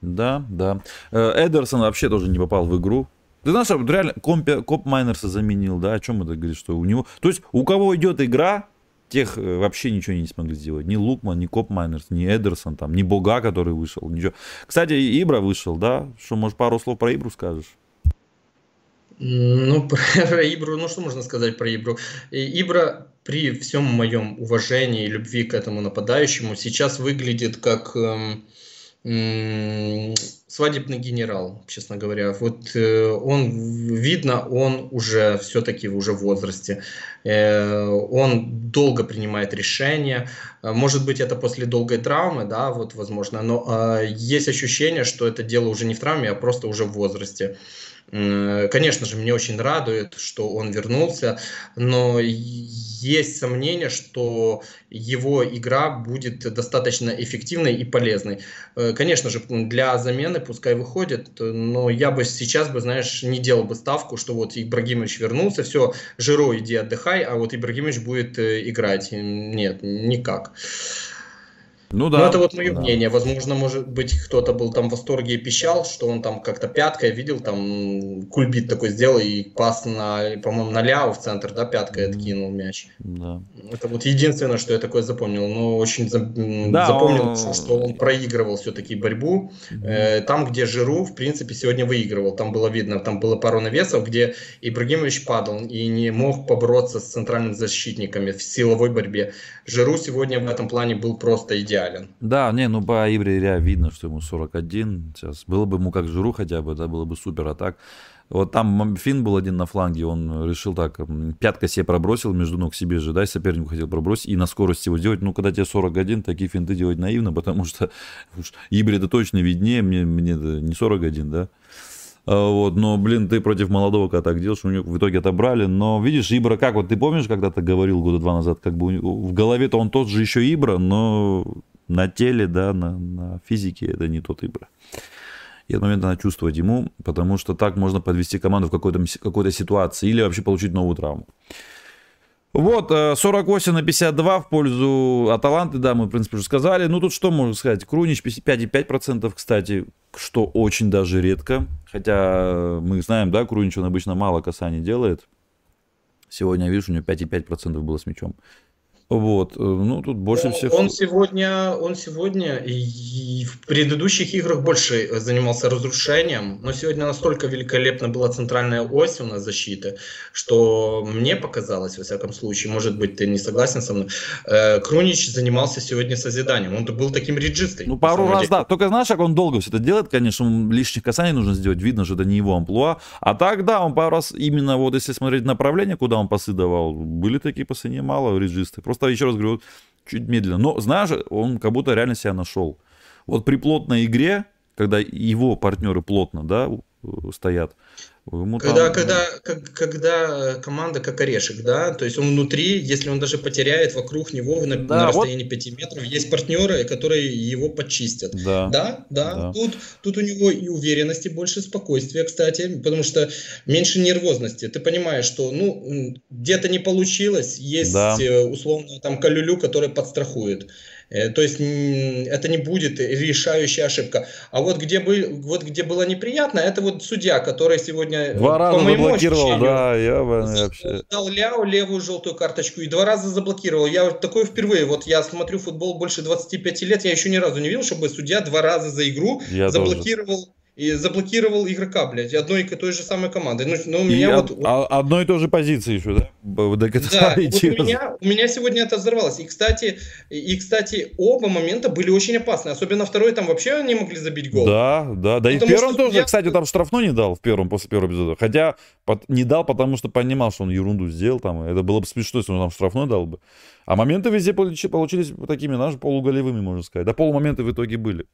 Да, да. Э, Эдерсон вообще тоже не попал в игру. Ты знаешь, реально компи, коп Майнерса заменил, да, о чем это говорит, что у него... То есть у кого идет игра, тех э, вообще ничего не смогли сделать. Ни Лукман, ни Коп Майнерс, ни Эдерсон, там, ни Бога, который вышел, ничего. Кстати, Ибра вышел, да? Что, может, пару слов про Ибру скажешь?
Ну, про Ибру, ну что можно сказать про Ибру? Ибра при всем моем уважении и любви к этому нападающему сейчас выглядит как эм, свадебный генерал, честно говоря. Вот э, он, видно, он уже все-таки уже в возрасте. Э, он долго принимает решения. Может быть, это после долгой травмы, да, вот возможно. Но э, есть ощущение, что это дело уже не в травме, а просто уже в возрасте. Конечно же, мне очень радует, что он вернулся, но есть сомнение, что его игра будет достаточно эффективной и полезной. Э, конечно же, для замены пускай выходит, но я бы сейчас бы, знаешь, не делал бы ставку, что вот Ибрагимович вернулся, все, Жиро, иди отдыхай, а вот Ибрагимович будет э, играть. Нет, никак. Ну да. Ну, это вот мое да. мнение. Возможно, может быть, кто-то был там в восторге и пищал, что он там как-то пяткой видел, там кульбит такой сделал и пас на, по-моему, на Ляо в центр, да, пяткой откинул мяч. Да. Это вот единственное, что я такое запомнил. Но очень за... да, запомнил, он... что он проигрывал все-таки борьбу. Mm-hmm. Там, где Жиру, в принципе, сегодня выигрывал. Там было видно, там было пару навесов, где Ибрагимович падал и не мог побороться с центральными защитниками в силовой борьбе. Жиру сегодня в этом плане был просто идеален.
Да, не, ну по Ибре видно, что ему 41. Сейчас было бы ему как Жиру хотя бы, да, было бы супер, а так... Вот там Фин был один на фланге, он решил так, пятка себе пробросил между ног себе же, да, сопернику хотел пробросить и на скорости его делать. Ну, когда тебе 41, такие финты делать наивно, потому что уж Ибре это точно виднее, мне, мне не 41, да. А, вот, но, блин, ты против молодого когда так делаешь, у него в итоге отобрали. Но видишь, Ибра как, вот ты помнишь, когда ты говорил года два назад, как бы в голове-то он тот же еще Ибра, но на теле, да, на, на физике это не тот Ибра. И этот момент надо чувствовать ему, потому что так можно подвести команду в какой-то, какой-то ситуации или вообще получить новую травму. Вот, 48 э, на 52 в пользу Аталанты, да, мы, в принципе, уже сказали. Ну, тут что можно сказать? Крунич 5,5%, кстати, что очень даже редко. Хотя мы знаем, да, Крунич, он обычно мало касаний делает. Сегодня, видишь, у него 5,5% было с мячом. Вот, э, ну тут больше
он,
всех.
Он сегодня, он сегодня и в предыдущих играх больше занимался разрушением, но сегодня настолько великолепно была центральная ось у нас защиты, что мне показалось, во всяком случае, может быть, ты не согласен со мной, э, Крунич занимался сегодня созиданием, он был таким реджистой.
Ну пару раз, деле. да, только знаешь, как он долго все это делает, конечно, лишних касаний нужно сделать, видно, что это не его амплуа, а так, да, он пару раз именно вот если смотреть направление, куда он пасы давал, были такие пасы немало реджисты, просто просто, еще раз говорю, чуть медленно. Но, знаешь, он как будто реально себя нашел. Вот при плотной игре, когда его партнеры плотно, да, стоят,
Ему когда, там... когда, как, когда команда как орешек, да, то есть он внутри, если он даже потеряет вокруг него на, да, на расстоянии вот... 5 метров, есть партнеры, которые его почистят. Да, да, да. да. Тут, тут у него и уверенности больше, спокойствия, кстати, потому что меньше нервозности. Ты понимаешь, что, ну, где-то не получилось, есть да. Э, условно там Калюлю, который подстрахует. Э, то есть это не будет решающая ошибка. А вот где, бы, вот где было неприятно, это вот судья, который сегодня...
Два раза заблокировал, да, я вообще...
Дал Ляо левую желтую карточку и два раза заблокировал. Я такое впервые, вот я смотрю футбол больше 25 лет, я еще ни разу не видел, чтобы судья два раза за игру я заблокировал... Тоже и заблокировал игрока, блядь, одной и той же самой команды. Ну,
ну у меня и вот, а, одной и той же позиции еще, да?
Да, вот у, меня, у меня сегодня это взорвалось. И, кстати, и, кстати, оба момента были очень опасны. Особенно второй, там вообще не могли забить гол.
Да, да, да. Потому и в первом тоже, я... кстати, там штрафной не дал в первом, после первого эпизода. Хотя под, не дал, потому что понимал, что он ерунду сделал. Там, это было бы смешно, если он там штрафной дал бы. А моменты везде получились такими, знаешь, полуголевыми, можно сказать. Да, полумоменты в итоге были.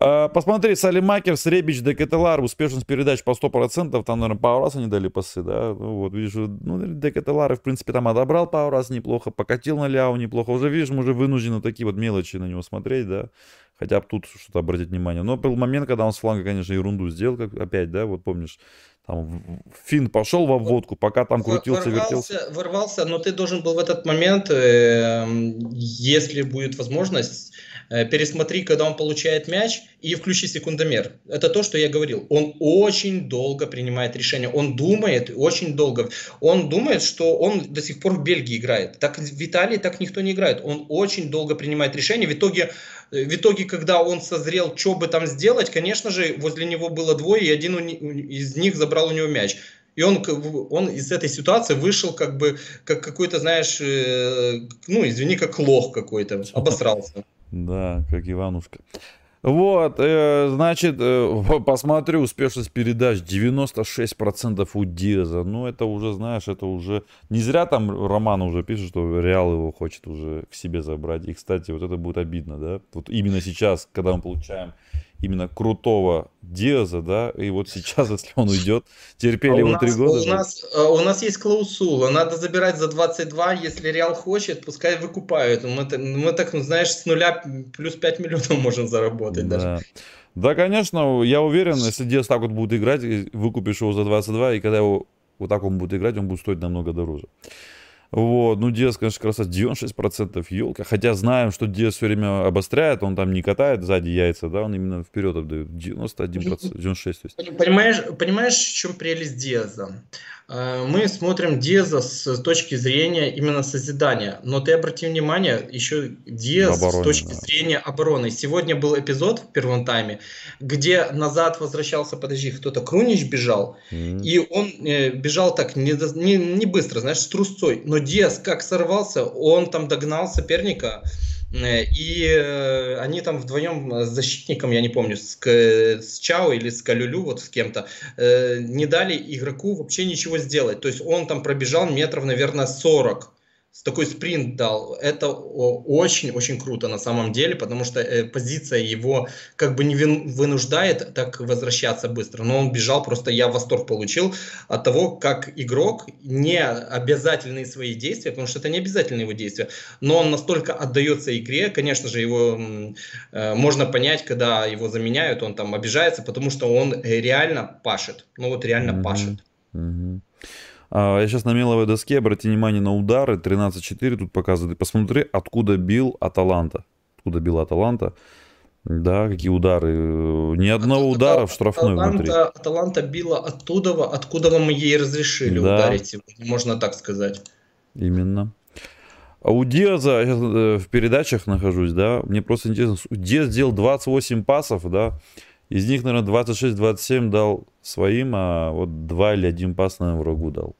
А, посмотри, Салимакер, Ребич, Декателар, успешность передач по 100%, там, наверное, пару раз они дали пасы, да, ну, вот, видишь, ну, Декателар, в принципе, там отобрал пару раз неплохо, покатил на Ляу неплохо, уже, видишь, мы уже вынуждены такие вот мелочи на него смотреть, да, хотя бы тут что-то обратить внимание, но был момент, когда он с фланга, конечно, ерунду сделал, как опять, да, вот помнишь, там Фин пошел во вводку, пока там крутился, ворвался, вертелся.
Ворвался, но ты должен был в этот момент, э, если будет возможность, Э, пересмотри, когда он получает мяч, и включи секундомер. Это то, что я говорил. Он очень долго принимает решение. Он думает очень долго. Он думает, что он до сих пор в Бельгии играет. Так в Италии так никто не играет. Он очень долго принимает решение. В итоге, в итоге когда он созрел, что бы там сделать, конечно же, возле него было двое, и один из них забрал у него мяч. И он, он из этой ситуации вышел как бы, как какой-то, знаешь, э, ну, извини, как лох какой-то, обосрался.
Да, как Иванушка. Вот, э, значит, э, посмотрю успешность передач 96% у Деза. Ну, это уже, знаешь, это уже... Не зря там Роман уже пишет, что Реал его хочет уже к себе забрать. И, кстати, вот это будет обидно, да? Вот именно сейчас, когда мы получаем именно крутого Диаза, да, и вот сейчас, если он уйдет, терпели а его три года.
У нас, э, у нас есть клаусула, надо забирать за 22, если Реал хочет, пускай выкупают. Мы, мы так, ну, знаешь, с нуля плюс 5 миллионов можем заработать да. даже.
Да, конечно, я уверен, если Диас так вот будет играть, выкупишь его за 22, и когда его вот так он будет играть, он будет стоить намного дороже. Вот, ну Диас, конечно, красавец, 96% елка. Хотя знаем, что Диас все время обостряет, он там не катает сзади яйца, да, он именно вперед отдает. 91%, 96%. То
есть. Понимаешь, понимаешь, в чем прелесть Диаза? Э, мы смотрим Диаза с точки зрения именно созидания. Но ты обрати внимание, еще Диаз с точки да. зрения обороны. Сегодня был эпизод в первом тайме, где назад возвращался, подожди, кто-то, Крунич бежал, mm-hmm. и он э, бежал так не, не, не быстро, знаешь, с трусцой. Но Диаз как сорвался, он там догнал соперника, и э, они там вдвоем с защитником, я не помню, с, с Чао или с Калюлю, вот с кем-то, э, не дали игроку вообще ничего сделать. То есть он там пробежал метров, наверное, 40 такой спринт дал. Это очень-очень круто на самом деле, потому что э, позиция его как бы не вынуждает так возвращаться быстро. Но он бежал, просто я восторг получил от того, как игрок не обязательные свои действия, потому что это не обязательные его действия, но он настолько отдается игре, конечно же, его э, можно понять, когда его заменяют, он там обижается, потому что он реально пашет. Ну вот реально mm-hmm. пашет.
Mm-hmm. А, я сейчас на меловой доске, обрати внимание на удары, 13-4 тут показывает. Посмотри, откуда бил Аталанта. Откуда бил Аталанта. Да, какие удары. Ни одного Ат- удара в штрафной
Аталанта,
внутри.
Аталанта била оттуда, откуда мы ей разрешили да. ударить, можно так сказать.
Именно. А у Диаза, я э, в передачах нахожусь, да, мне просто интересно, Диаз сделал 28 пасов, да, из них, наверное, 26-27 дал своим, а вот 2 или 1 пас, наверное, врагу дал.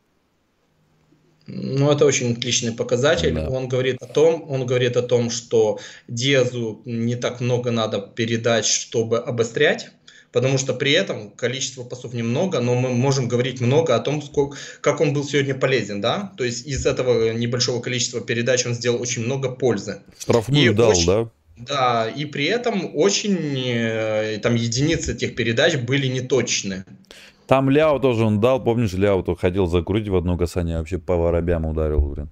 Ну, это очень отличный показатель. Да. Он говорит о том, он говорит о том, что Диазу не так много надо передать, чтобы обострять, потому что при этом количество пасов немного, но мы можем говорить много о том, сколько, как он был сегодня полезен, да? То есть из этого небольшого количества передач он сделал очень много пользы.
Штрафную И дал, очень... да?
Да, и при этом очень э, там единицы этих передач были неточны.
Там Ляо тоже он дал, помнишь, Ляо то хотел закрутить в одно касание, вообще по воробям ударил, блин.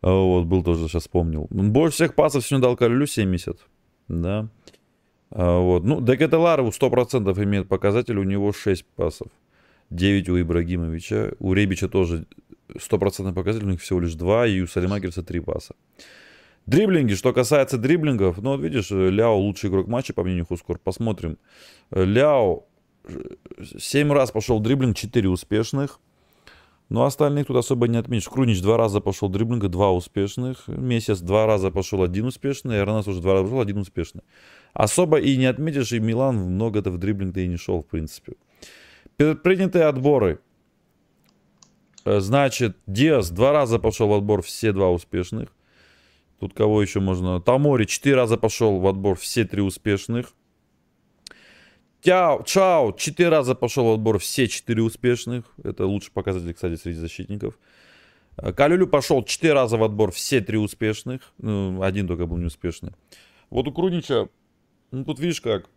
А вот, был тоже, сейчас вспомнил. Больше всех пасов сегодня дал Калюлю 70, да. А вот, ну, Декетелар у 100% имеет показатель, у него 6 пасов. 9 у Ибрагимовича, у Ребича тоже 100% показатель, у них всего лишь 2, и у Салимакерса 3 паса. Дриблинги, что касается дриблингов, ну вот видишь, Ляо лучший игрок матча, по мнению Хускор, посмотрим. Ляо 7 раз пошел дриблинг, 4 успешных. Но остальных тут особо не отметишь. Крунич два раза пошел дриблинга, два успешных. Месяц два раза пошел один успешный. Эрнас уже два раза пошел, один успешный. Особо и не отметишь, и Милан много-то в дриблинг-то и не шел, в принципе. Предпринятые отборы. Э, значит, Диас два раза пошел в отбор, все два успешных. Тут кого еще можно? Тамори четыре раза пошел в отбор, все три успешных. Тяо, Чао четыре раза пошел отбор, все четыре успешных. Это лучший показатель, кстати, среди защитников. Э, Калюлю пошел четыре раза в отбор, все три успешных. Ну, один только был неуспешный. Вот у Крунича, ну тут видишь как,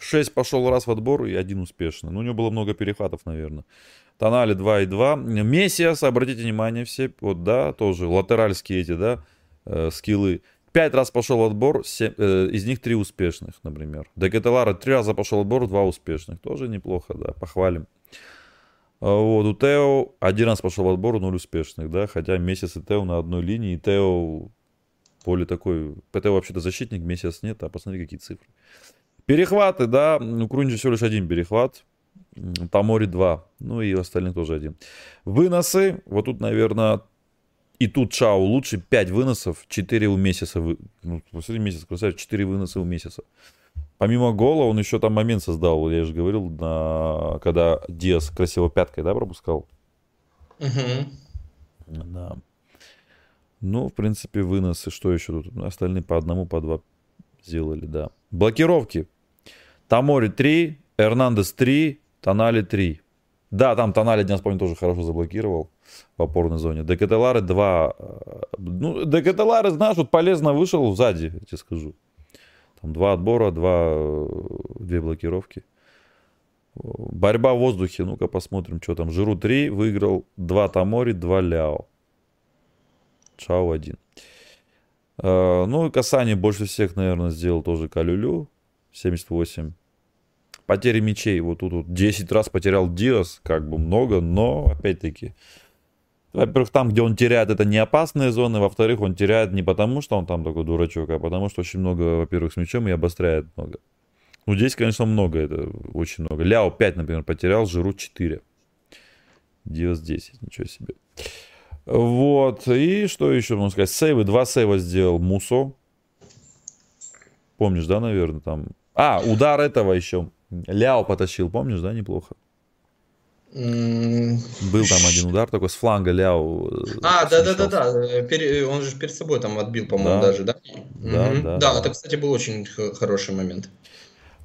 6 пошел раз в отбор и один успешный. Ну, у него было много перехватов, наверное. Тонали 2 и 2. Мессиас, обратите внимание все, вот, да, тоже латеральские эти, да, э, скиллы. Пять раз пошел отбор, 7, э, из них три успешных, например. Декетелара три раза пошел отбор, два успешных. Тоже неплохо, да, похвалим. А вот, у Тео один раз пошел отбор, ноль успешных, да, хотя месяц и Тео на одной линии, и Тео более такой, Тео вообще-то защитник, месяц нет, а посмотри, какие цифры. Перехваты, да, у Крунича всего лишь один перехват, Тамори два, ну и остальных тоже один. Выносы, вот тут, наверное, и тут Чао лучше 5 выносов, 4 у месяца. Ну, посмотри, месяц, красавец, 4 выноса у месяца. Помимо гола, он еще там момент создал, я же говорил, на... когда Диас красиво пяткой, да, пропускал?
Угу.
Да. Ну, в принципе, выносы, что еще тут? Остальные по одному, по два сделали, да. Блокировки. Тамори 3, Эрнандес 3, Тонали 3. Да, там Тонали, я помню, тоже хорошо заблокировал в опорной зоне. Декателары 2. Э, ну, Декателары, знаешь, вот полезно вышел сзади, я тебе скажу. Там два отбора, два, э, две блокировки. Борьба в воздухе, ну-ка посмотрим, что там. Жиру 3 выиграл, 2 Тамори, 2 Ляо. Чао 1. Uh, ну и касание больше всех, наверное, сделал тоже Калюлю. 78. Потери мечей. Вот тут вот 10 раз потерял Диас. Как бы много, но опять-таки во-первых, там, где он теряет, это не опасные зоны. Во-вторых, он теряет не потому, что он там такой дурачок, а потому, что очень много, во-первых, с мячом и обостряет много. Ну, здесь, конечно, много, это очень много. Ляо 5, например, потерял, Жиру 4. Диос 10, ничего себе. Вот, и что еще можно сказать? Сейвы, два сейва сделал Мусо. Помнишь, да, наверное, там? А, удар этого еще. Ляо потащил, помнишь, да, неплохо? Был там один удар такой с фланга Ляо.
Э, а, да, да, да, да. Он же перед собой там отбил, по-моему, да. даже, да? Да, угу. да. Да, это, кстати, был очень хороший момент.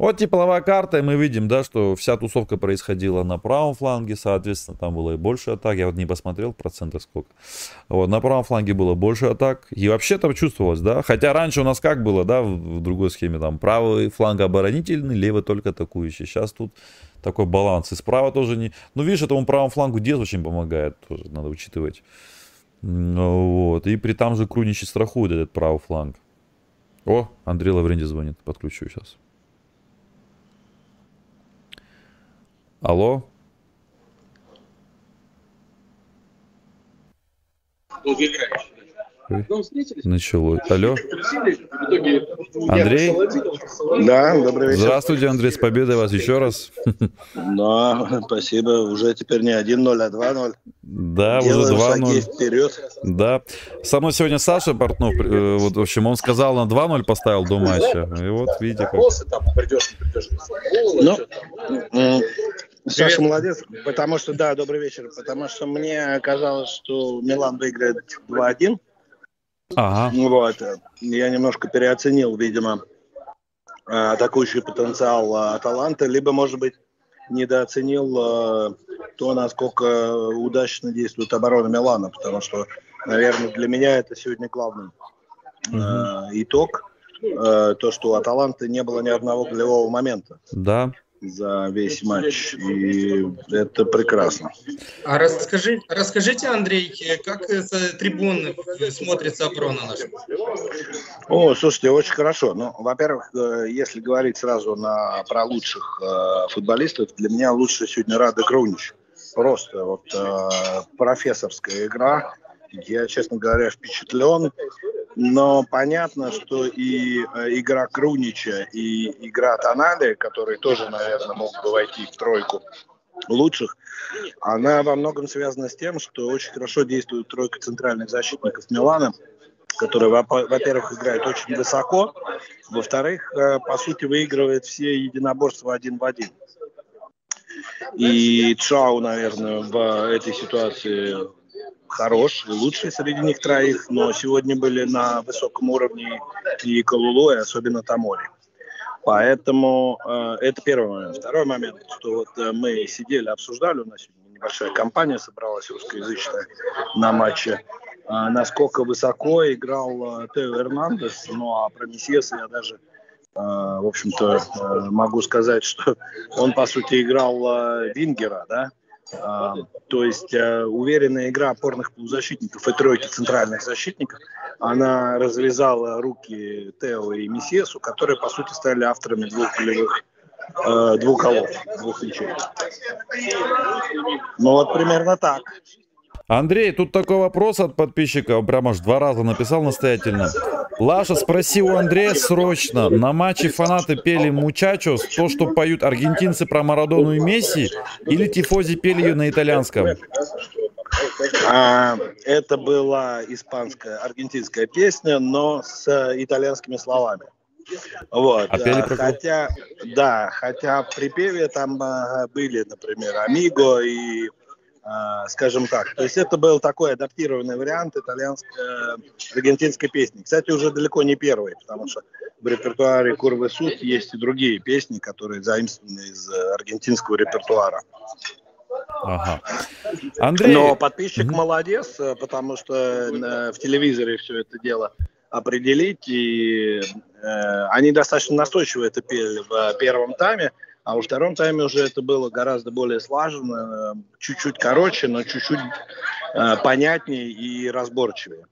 Вот тепловая карта, и мы видим, да, что вся тусовка происходила на правом фланге, соответственно, там было и больше атак. Я вот не посмотрел процента сколько. Вот, на правом фланге было больше атак. И вообще там чувствовалось, да. Хотя раньше у нас как было, да, в, в другой схеме, там правый фланг оборонительный, левый только атакующий. Сейчас тут такой баланс. И справа тоже не... Ну, видишь, этому правому флангу Дез очень помогает, тоже надо учитывать. Вот. И при там же Круничи страхует этот правый фланг. О, Андрей Лаврентий звонит. Подключу сейчас. Алло? Началось. Алло. Андрей?
Да, добрый вечер.
Здравствуйте, Андрей, с победой вас еще раз.
Да, спасибо. Уже теперь не 1-0, а 2-0.
Да, Делаем уже 2-0. вперед. Да. Со мной сегодня Саша Портнов, э, вот, в общем, он сказал на 2-0 поставил до матча. И вот, видите, как.
Ну, Саша молодец, потому что, да, добрый вечер, потому что мне казалось, что Милан выиграет 2-1.
Ага.
Вот. Я немножко переоценил, видимо, атакующий потенциал Аталанта, либо, может быть, недооценил э, то, насколько удачно действует оборона Милана, потому что, наверное, для меня это сегодня главный угу. итог. то, что у Аталанты не было ни одного голевого момента.
Да.
За весь матч. И это прекрасно.
А расскажи, расскажите, Андрей, как с трибун смотрится оборона наша?
О, слушайте, очень хорошо. Ну, во-первых, э, если говорить сразу на, про лучших э, футболистов, для меня лучше сегодня Рада Крунич. Просто вот э, профессорская игра. Я, честно говоря, впечатлен. Но понятно, что и э, игра Крунича, и игра Тонали, который тоже, наверное, мог бы войти в тройку лучших, она во многом связана с тем, что очень хорошо действует тройка центральных защитников Милана, которая, во-первых, играет очень высоко, во-вторых, э, по сути, выигрывает все единоборства один в один. И Чау, наверное, в этой ситуации хорош, лучший среди них троих, но сегодня были на высоком уровне и Калулу, и особенно Тамори. Поэтому э, это первый момент. Второй момент, что вот э, мы сидели, обсуждали, у нас сегодня небольшая компания собралась русскоязычная на матче, э, насколько высоко играл э, Тео Эрнандес, ну а про Мессиеса я даже э, в общем-то, э, могу сказать, что он, по сути, играл э, Вингера, да, а, то есть э, уверенная игра опорных полузащитников и тройки центральных защитников, она развязала руки Тео и Мессиесу, которые, по сути, стали авторами двух голевых э, двух голов, двух мячей. Ну вот примерно так.
Андрей, тут такой вопрос от подписчика, прямо аж два раза написал настоятельно. Лаша, спроси у Андрея срочно. На матче фанаты пели «Мучачос», то, что поют аргентинцы про Марадону и Месси, или тифози пели ее на итальянском?
А, это была испанская, аргентинская песня, но с итальянскими словами. Вот. А пели про... Хотя, да, хотя в припеве там а, были, например, Амиго и скажем так. То есть это был такой адаптированный вариант итальянской, э, аргентинской песни. Кстати, уже далеко не первый, потому что в репертуаре Курвы Суд есть и другие песни, которые заимствованы из э, аргентинского репертуара.
Ага. Андрей...
Но подписчик угу. молодец, э, потому что в телевизоре все это дело определить, и э, они достаточно настойчиво это пели в первом тайме. А во втором тайме уже это было гораздо более слаженно, чуть-чуть короче, но чуть-чуть э, понятнее и разборчивее.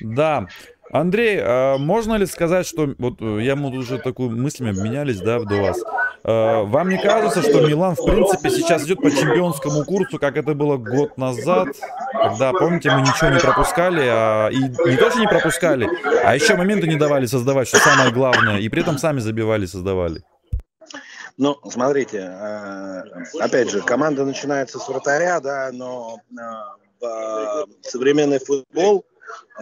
Да. Андрей, а можно ли сказать, что вот э, я мы уже такую мыслями обменялись, да, до вас. Э, вам не кажется, что Милан в принципе сейчас идет по чемпионскому курсу, как это было год назад, когда, помните, мы ничего не пропускали, а и не то, что не пропускали, а еще моменты не давали создавать, что самое главное, и при этом сами забивали, создавали.
Ну, смотрите, э, опять же, команда начинается с вратаря, да, но э, в современный футбол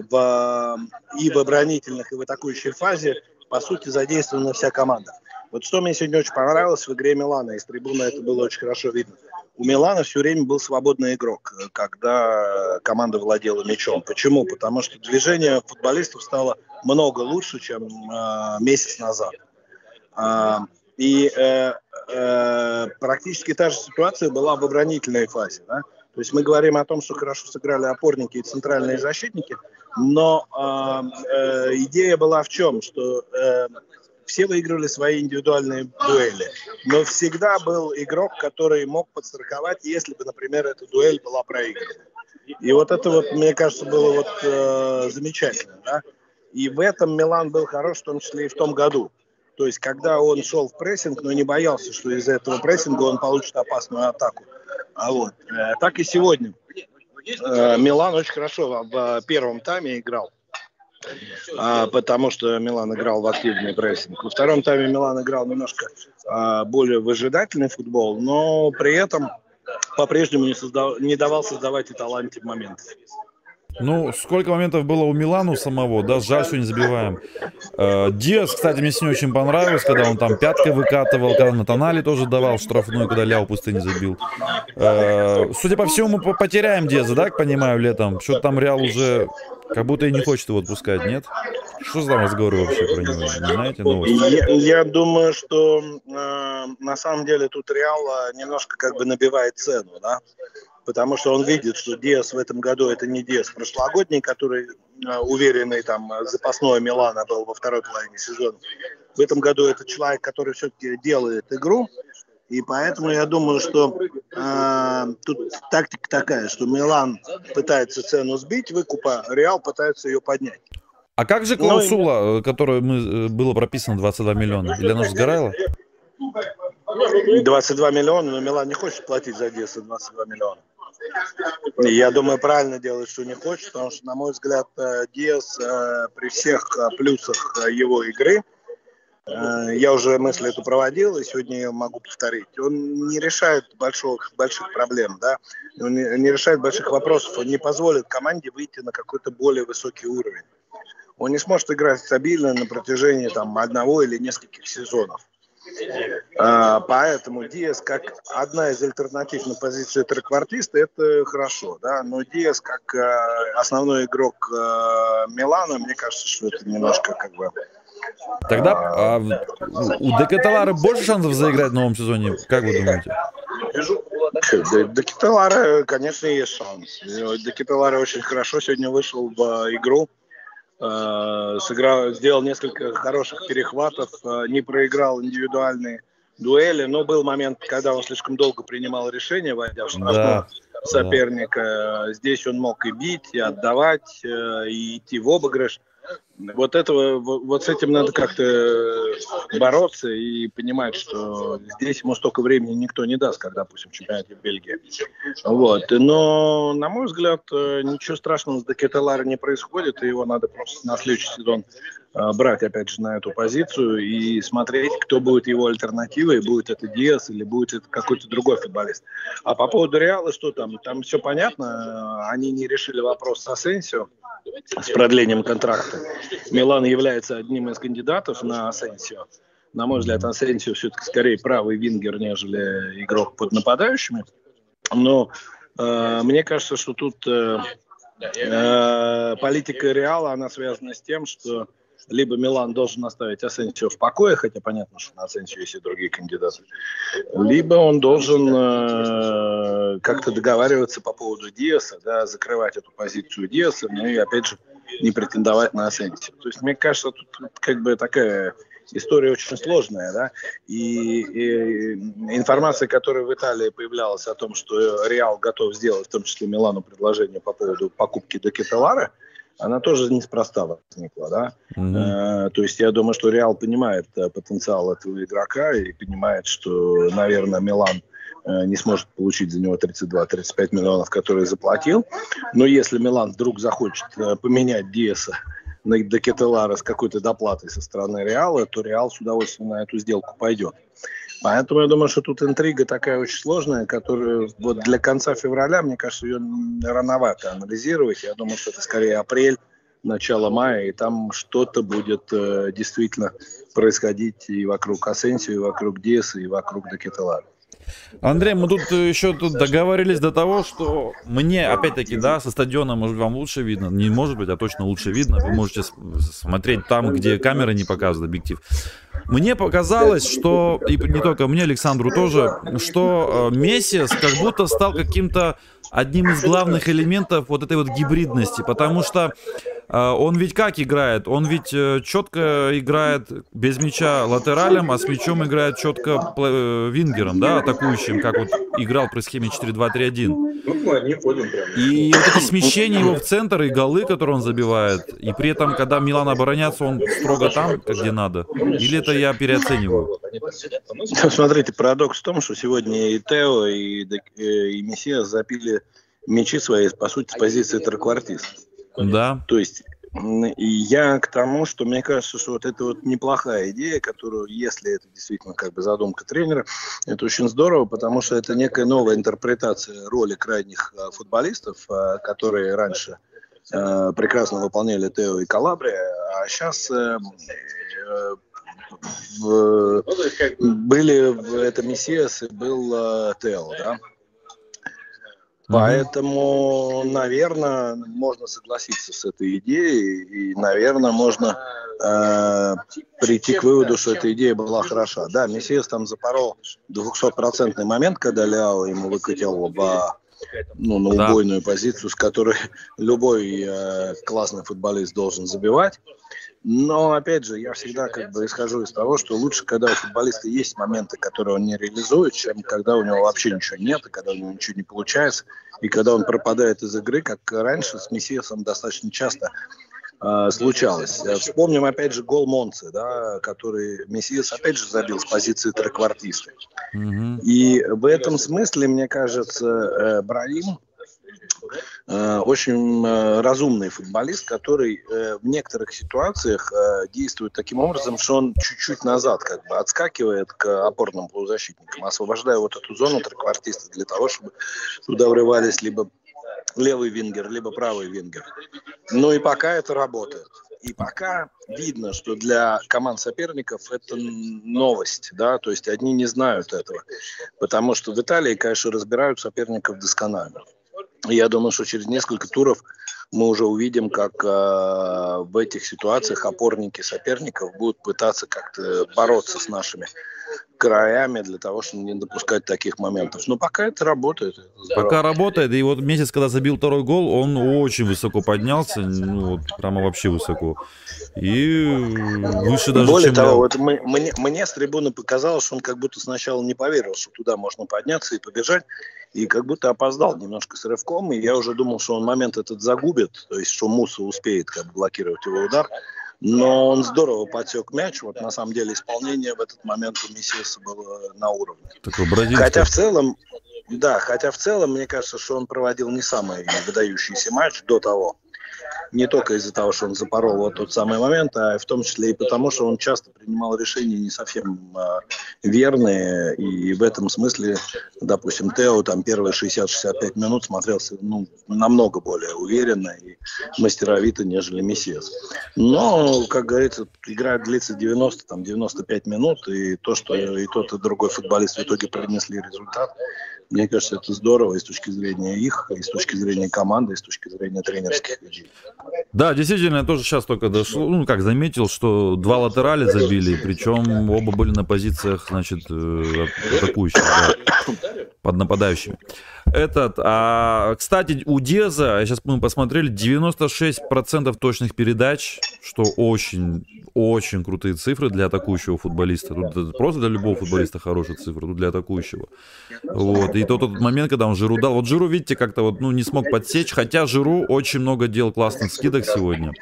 в, и в оборонительных, и в атакующей фазе, по сути, задействована вся команда. Вот что мне сегодня очень понравилось в игре Милана, из трибуны это было очень хорошо видно. У Милана все время был свободный игрок, когда команда владела мячом. Почему? Потому что движение футболистов стало много лучше, чем э, месяц назад. И э, э, практически та же ситуация была в оборонительной фазе. Да? То есть мы говорим о том, что хорошо сыграли опорники и центральные защитники, но э, э, идея была в чем, что э, все выигрывали свои индивидуальные дуэли, но всегда был игрок, который мог подстраховать, если бы, например, эта дуэль была проиграна. И вот это вот, мне кажется, было вот э, замечательно. Да? И в этом Милан был хорош, в том числе и в том году. То есть, когда он шел в прессинг, но не боялся, что из этого прессинга он получит опасную атаку. А вот. Э, так и сегодня. Э, Милан очень хорошо в первом тайме играл. А, потому что Милан играл в активный прессинг. Во втором тайме Милан играл немножко а, более выжидательный футбол, но при этом по-прежнему не, создав... не давал создавать и таланте моментов.
Ну, сколько моментов было у Милану самого, да, жаль, что не забиваем. Э, Диас, кстати, мне сегодня очень понравилось, когда он там пяткой выкатывал, когда на Тонали тоже давал штрафную, когда Ляу пустыни забил. Э, судя по всему, мы потеряем Диаза, да, понимаю, летом? Что-то там Реал уже как будто и не хочет его отпускать, нет? Что за разговоры вообще про него? Не знаете новости?
Я, я думаю, что э, на самом деле тут Реал немножко как бы набивает цену, да? Потому что он видит, что Диас в этом году это не Диас прошлогодний, который э, уверенный там запасной Милана был во второй половине сезона. В этом году это человек, который все-таки делает игру, и поэтому я думаю, что э, тут тактика такая, что Милан пытается цену сбить выкупа, Реал пытается ее поднять.
А как же клаусула, ну, которая мы, было прописано 22 миллиона? Или она же сгорала?
22 миллиона, но Милан не хочет платить за Одессу 22 миллиона. Я думаю, правильно делает, что не хочет, потому что, на мой взгляд, э, Диас э, при всех э, плюсах его игры, я уже мысль эту проводил, и сегодня я могу повторить. Он не решает больших, больших проблем, да? он не решает больших вопросов, он не позволит команде выйти на какой-то более высокий уровень. Он не сможет играть стабильно на протяжении там, одного или нескольких сезонов. А, поэтому Диас как одна из альтернатив на позиции треквартиста, это хорошо, да, но Диас как э, основной игрок э, Милана, мне кажется, что это немножко как бы...
Тогда а, у Декаталара больше шансов заиграть в новом сезоне, как вы думаете?
Декаталара, конечно, есть шанс. Декаталара очень хорошо сегодня вышел в игру. Э, сыграл, сделал несколько хороших перехватов, э, не проиграл индивидуальные дуэли, но был момент, когда он слишком долго принимал решение, войдя в штрафной да, соперника. Да. Здесь он мог и бить, и отдавать, э, и идти в обыгрыш. Вот этого, вот с этим надо как-то бороться и понимать, что здесь ему столько времени никто не даст, как, допустим, в чемпионате Бельгии. Вот. Но, на мой взгляд, э, ничего страшного с Декетеларо не происходит, и его надо просто на следующий сезон брать, опять же, на эту позицию и смотреть, кто будет его альтернативой, будет это Диас или будет это какой-то другой футболист. А по поводу Реала, что там? Там все понятно, они не решили вопрос с Асенсио, с продлением контракта. Милан является одним из кандидатов на Асенсио. На мой взгляд, Асенсио все-таки скорее правый вингер, нежели игрок под нападающими. Но э, мне кажется, что тут э, э, политика Реала, она связана с тем, что либо Милан должен оставить Асенсио в покое, хотя понятно, что на Асенсио есть и другие кандидаты, либо он должен э, как-то договариваться по поводу Диаса, да, закрывать эту позицию Диаса, ну и опять же не претендовать на Асенсио. То есть мне кажется, тут как бы такая история очень сложная, да, и, и информация, которая в Италии появлялась о том, что Реал готов сделать, в том числе Милану, предложение по поводу покупки Декетелара, она тоже неспроста возникла, да. Mm-hmm. Э, то есть я думаю, что Реал понимает э, потенциал этого игрока и понимает, что, наверное, Милан э, не сможет получить за него 32-35 миллионов, которые заплатил. Но если Милан вдруг захочет э, поменять Диеса на Декетелара с какой-то доплатой со стороны Реала, то Реал с удовольствием на эту сделку пойдет. Поэтому я думаю, что тут интрига такая очень сложная, которую вот для конца февраля, мне кажется, ее рановато анализировать. Я думаю, что это скорее апрель, начало мая, и там что-то будет э, действительно происходить и вокруг Асенсио, и вокруг Диаса, и вокруг Декетелара.
Андрей, мы тут э, еще тут договорились до того, что мне, опять-таки, да, со стадиона, может, вам лучше видно. Не может быть, а точно лучше видно. Вы можете смотреть там, где камеры не показывают объектив. Мне показалось, что, и не только мне, Александру тоже, что э, Мессис как будто стал каким-то одним из главных элементов вот этой вот гибридности, потому что он ведь как играет? Он ведь э, четко играет без мяча латералем, а с мячом играет четко э, вингером, да, атакующим, как вот играл при схеме 4-2-3-1. И вот эти смещения его в центр и голы, которые он забивает, и при этом, когда Милан обороняется, он строго там, где надо. Или это я переоцениваю?
Смотрите, парадокс в том, что сегодня и Тео, и, и Мессия запили мячи свои, по сути, с позиции треквартиста.
Да.
То есть я к тому, что мне кажется, что вот это вот неплохая идея, которую, если это действительно как бы задумка тренера, это очень здорово, потому что это некая новая интерпретация роли крайних э, футболистов, э, которые раньше э, прекрасно выполняли Тео и Калабрия, а сейчас в, были в этом Мессиас и был Тео, да? Поэтому, наверное, можно согласиться с этой идеей, и, наверное, можно э, прийти к выводу, что эта идея была хороша. Да, Мессиас там запорол 200-процентный момент, когда Ляо ему выкатил в ну, на убойную да. позицию, с которой любой э, классный футболист должен забивать. Но, опять же, я всегда как бы исхожу из того, что лучше, когда у футболиста есть моменты, которые он не реализует, чем когда у него вообще ничего нет, и когда у него ничего не получается, и когда он пропадает из игры, как раньше с Мессиасом достаточно часто э, случалось. Вспомним, опять же, гол Монцы, да, который Мессиас, опять же, забил с позиции треквартиста. Mm-hmm. И в этом смысле, мне кажется, э, Э, очень э, разумный футболист, который э, в некоторых ситуациях действует таким образом, что он чуть-чуть назад как бы отскакивает к опорным полузащитникам, освобождая вот эту зону треквартиста для того, чтобы туда врывались либо левый вингер, либо правый вингер. Ну и пока это работает. И пока видно, что для команд соперников это новость, да, то есть одни не знают этого, потому что в Италии, конечно, разбирают соперников досконально. Я думаю, что через несколько туров мы уже увидим, как э, в этих ситуациях опорники соперников будут пытаться как-то бороться с нашими краями для того, чтобы не допускать таких моментов. Но пока это работает.
Это пока работает. И вот месяц, когда забил второй гол, он очень высоко поднялся. Ну, вот прямо вообще высоко. И выше даже,
Более чем того, я... вот мы, мне, мне с трибуны показалось, что он как будто сначала не поверил, что туда можно подняться и побежать. И как будто опоздал немножко с рывком. И я уже думал, что он момент этот загубит. То есть, что Муса успеет как блокировать его удар но он здорово подсек мяч. Вот на самом деле исполнение в этот момент у Мессиса было на уровне.
Такой
Хотя в целом, да, хотя в целом, мне кажется, что он проводил не самый выдающийся матч до того не только из-за того, что он запорол вот тот самый момент, а в том числе и потому, что он часто принимал решения не совсем э, верные, и в этом смысле, допустим, Тео там первые 60-65 минут смотрелся ну, намного более уверенно и мастеровито, нежели Мессиас. Но, как говорится, игра длится 90, там, 95 минут, и то, что и тот, и другой футболист в итоге принесли результат, мне кажется, это здорово и с точки зрения их, и с точки зрения команды, и с точки зрения тренерских людей.
Да, действительно, я тоже сейчас только дошел, ну, как заметил, что два латерали забили, причем оба были на позициях, значит, э, атакующих, да, под нападающими. Этот, а, кстати, у Деза, сейчас мы посмотрели, 96% точных передач, что очень, очень крутые цифры для атакующего футболиста. Тут просто для любого футболиста хорошая цифра, тут для атакующего. Вот, и тот, тот момент, когда он Жиру дал, вот Жиру, видите, как-то вот, ну, не смог подсечь, хотя Жиру очень много делал классных скидок сегодня.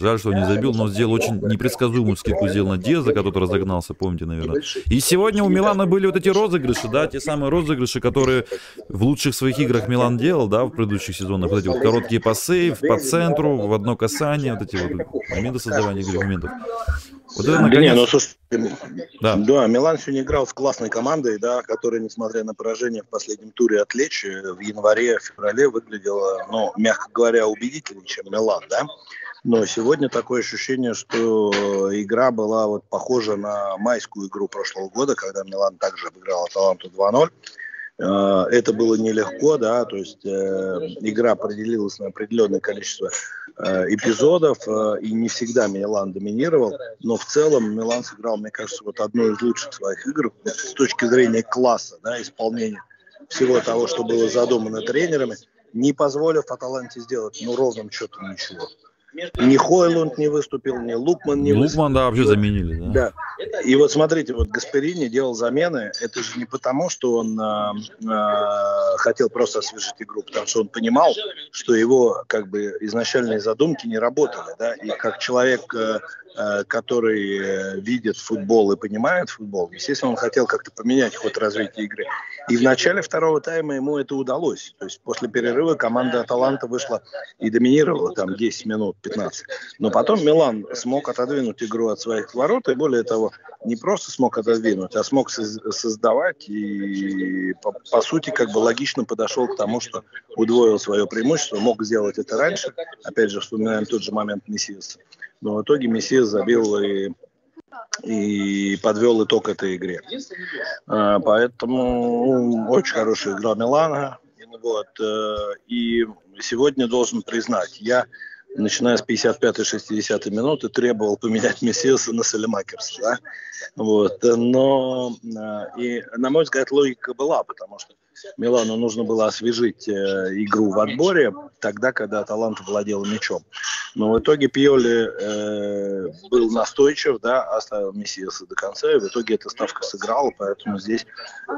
Жаль, что он не забил, но сделал очень непредсказуемую скидку, сделал на Деза, который разогнался, помните, наверное. И сегодня у Милана были вот эти розыгрыши, да, те самые розыгрыши, которые в лучших своих играх Милан делал, да, в предыдущих сезонах, вот эти вот короткие пасы по центру, в одно касание, вот эти вот моменты создавания игровых моментов.
Вот это, наконец... Не, ну, слушай, да. да, Милан сегодня играл с классной командой, да, которая, несмотря на поражение в последнем туре от Лечи, в январе-феврале выглядела, ну, мягко говоря, убедительнее, чем Милан, да. Но сегодня такое ощущение, что игра была вот похожа на майскую игру прошлого года, когда Милан также обыграл Аталанту 2-0. Э, это было нелегко, да, то есть э, игра определилась на определенное количество э, эпизодов, и не всегда Милан доминировал, но в целом Милан сыграл, мне кажется, вот одну из лучших своих игр с точки зрения класса, да, исполнения всего того, что было задумано тренерами, не позволив Аталанте сделать, ну, ровным счетом ничего. Ни Хойлунд не выступил, ни Лукман не
Лукман, выступил. Лукман, да, вообще заменили.
Да. да. И вот смотрите, вот Гасперини делал замены. Это же не потому, что он э, э, хотел просто освежить игру, потому что он понимал, что его как бы изначальные задумки не работали. Да? И как человек э, который э, видит футбол и понимает футбол, естественно, он хотел как-то поменять ход развития игры. И в начале второго тайма ему это удалось. То есть после перерыва команда Аталанта вышла и доминировала там 10 минут, 15. Но потом Милан смог отодвинуть игру от своих ворот, и более того, не просто смог отодвинуть, а смог создавать и, по, по сути, как бы логично подошел к тому, что удвоил свое преимущество, мог сделать это раньше. Опять же, вспоминаем тот же момент Мессиаса. Но в итоге Мессиас забил и, и подвел итог этой игре. А, поэтому очень хорошая игра Милана. Вот. Э, и сегодня должен признать, я начиная с 55-60 минуты требовал поменять Мессиаса на Селемакерса. Да? Вот. Но э, и, на мой взгляд, логика была, потому что Милану нужно было освежить э, игру в отборе, тогда, когда Аталанта владел мячом. Но в итоге Пьоли э, был настойчив, да, оставил Мессиаса до конца, и в итоге эта ставка сыграла, поэтому здесь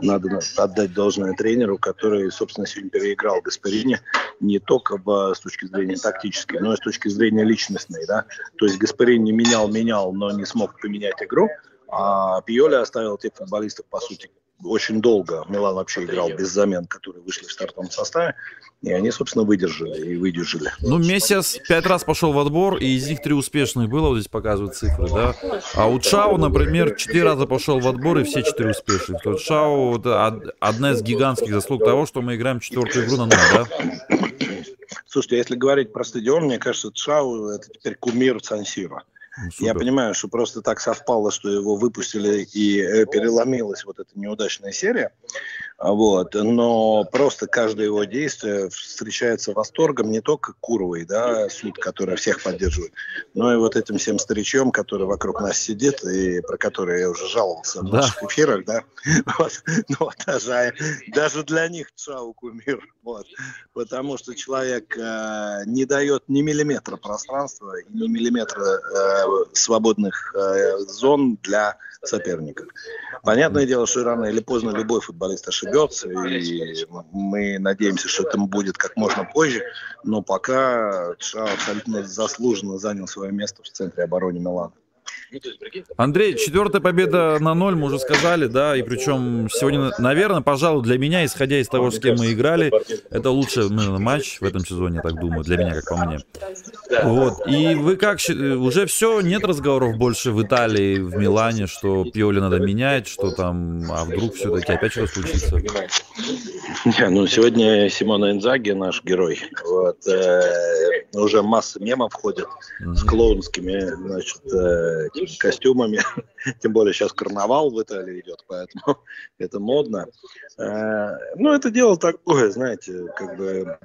надо отдать должное тренеру, который, собственно, сегодня переиграл Гасперини не только в, с точки зрения тактической, но и с точки зрения личностной, да. То есть Гасперини менял, менял, но не смог поменять игру, а Пьоли оставил тех футболистов, по сути, очень долго Милан вообще играл без замен, которые вышли в стартовом составе, и они, собственно, выдержали и выдержали.
Ну, Мессиас пять раз пошел в отбор, и из них три успешных было, вот здесь показывают цифры, да. А у Чао, например, четыре раза пошел в отбор, и все четыре успешных. То есть Чао это одна из гигантских заслуг того, что мы играем четвертую игру на ноль, да?
Слушайте, если говорить про стадион, мне кажется, Чао это теперь кумир Сан-Сиро. Ну, Я понимаю, что просто так совпало, что его выпустили и э, переломилась вот эта неудачная серия. Вот. Но просто каждое его действие встречается восторгом не только Куровой, да, суд, который всех поддерживает, но и вот этим всем старичом, который вокруг нас сидит и про который я уже жаловался в да. наших эфирах, да. Вот. Ну, даже, даже для них Чау кумир. Вот. Потому что человек э, не дает ни миллиметра пространства, ни миллиметра э, свободных э, зон для соперников. Понятное дело, что рано или поздно любой футболист ошибется, и мы надеемся, что это будет как можно позже, но пока США абсолютно заслуженно занял свое место в центре обороны Милана.
Андрей, четвертая победа на ноль, мы уже сказали, да, и причем сегодня, наверное, пожалуй, для меня, исходя из того, с кем мы играли, это лучший наверное, матч в этом сезоне, я так думаю, для меня, как по мне. Вот, и вы как, уже все, нет разговоров больше в Италии, в Милане, что Пиоли надо менять, что там, а вдруг все-таки опять что-то случится?
Не, ну сегодня Симона Инзаги, наш герой, вот, э, уже масса мемов ходит mm-hmm. с клоунскими, значит, э, костюмами. Тем более сейчас карнавал в Италии идет, поэтому это модно. Э, ну, это дело такое, знаете, как бы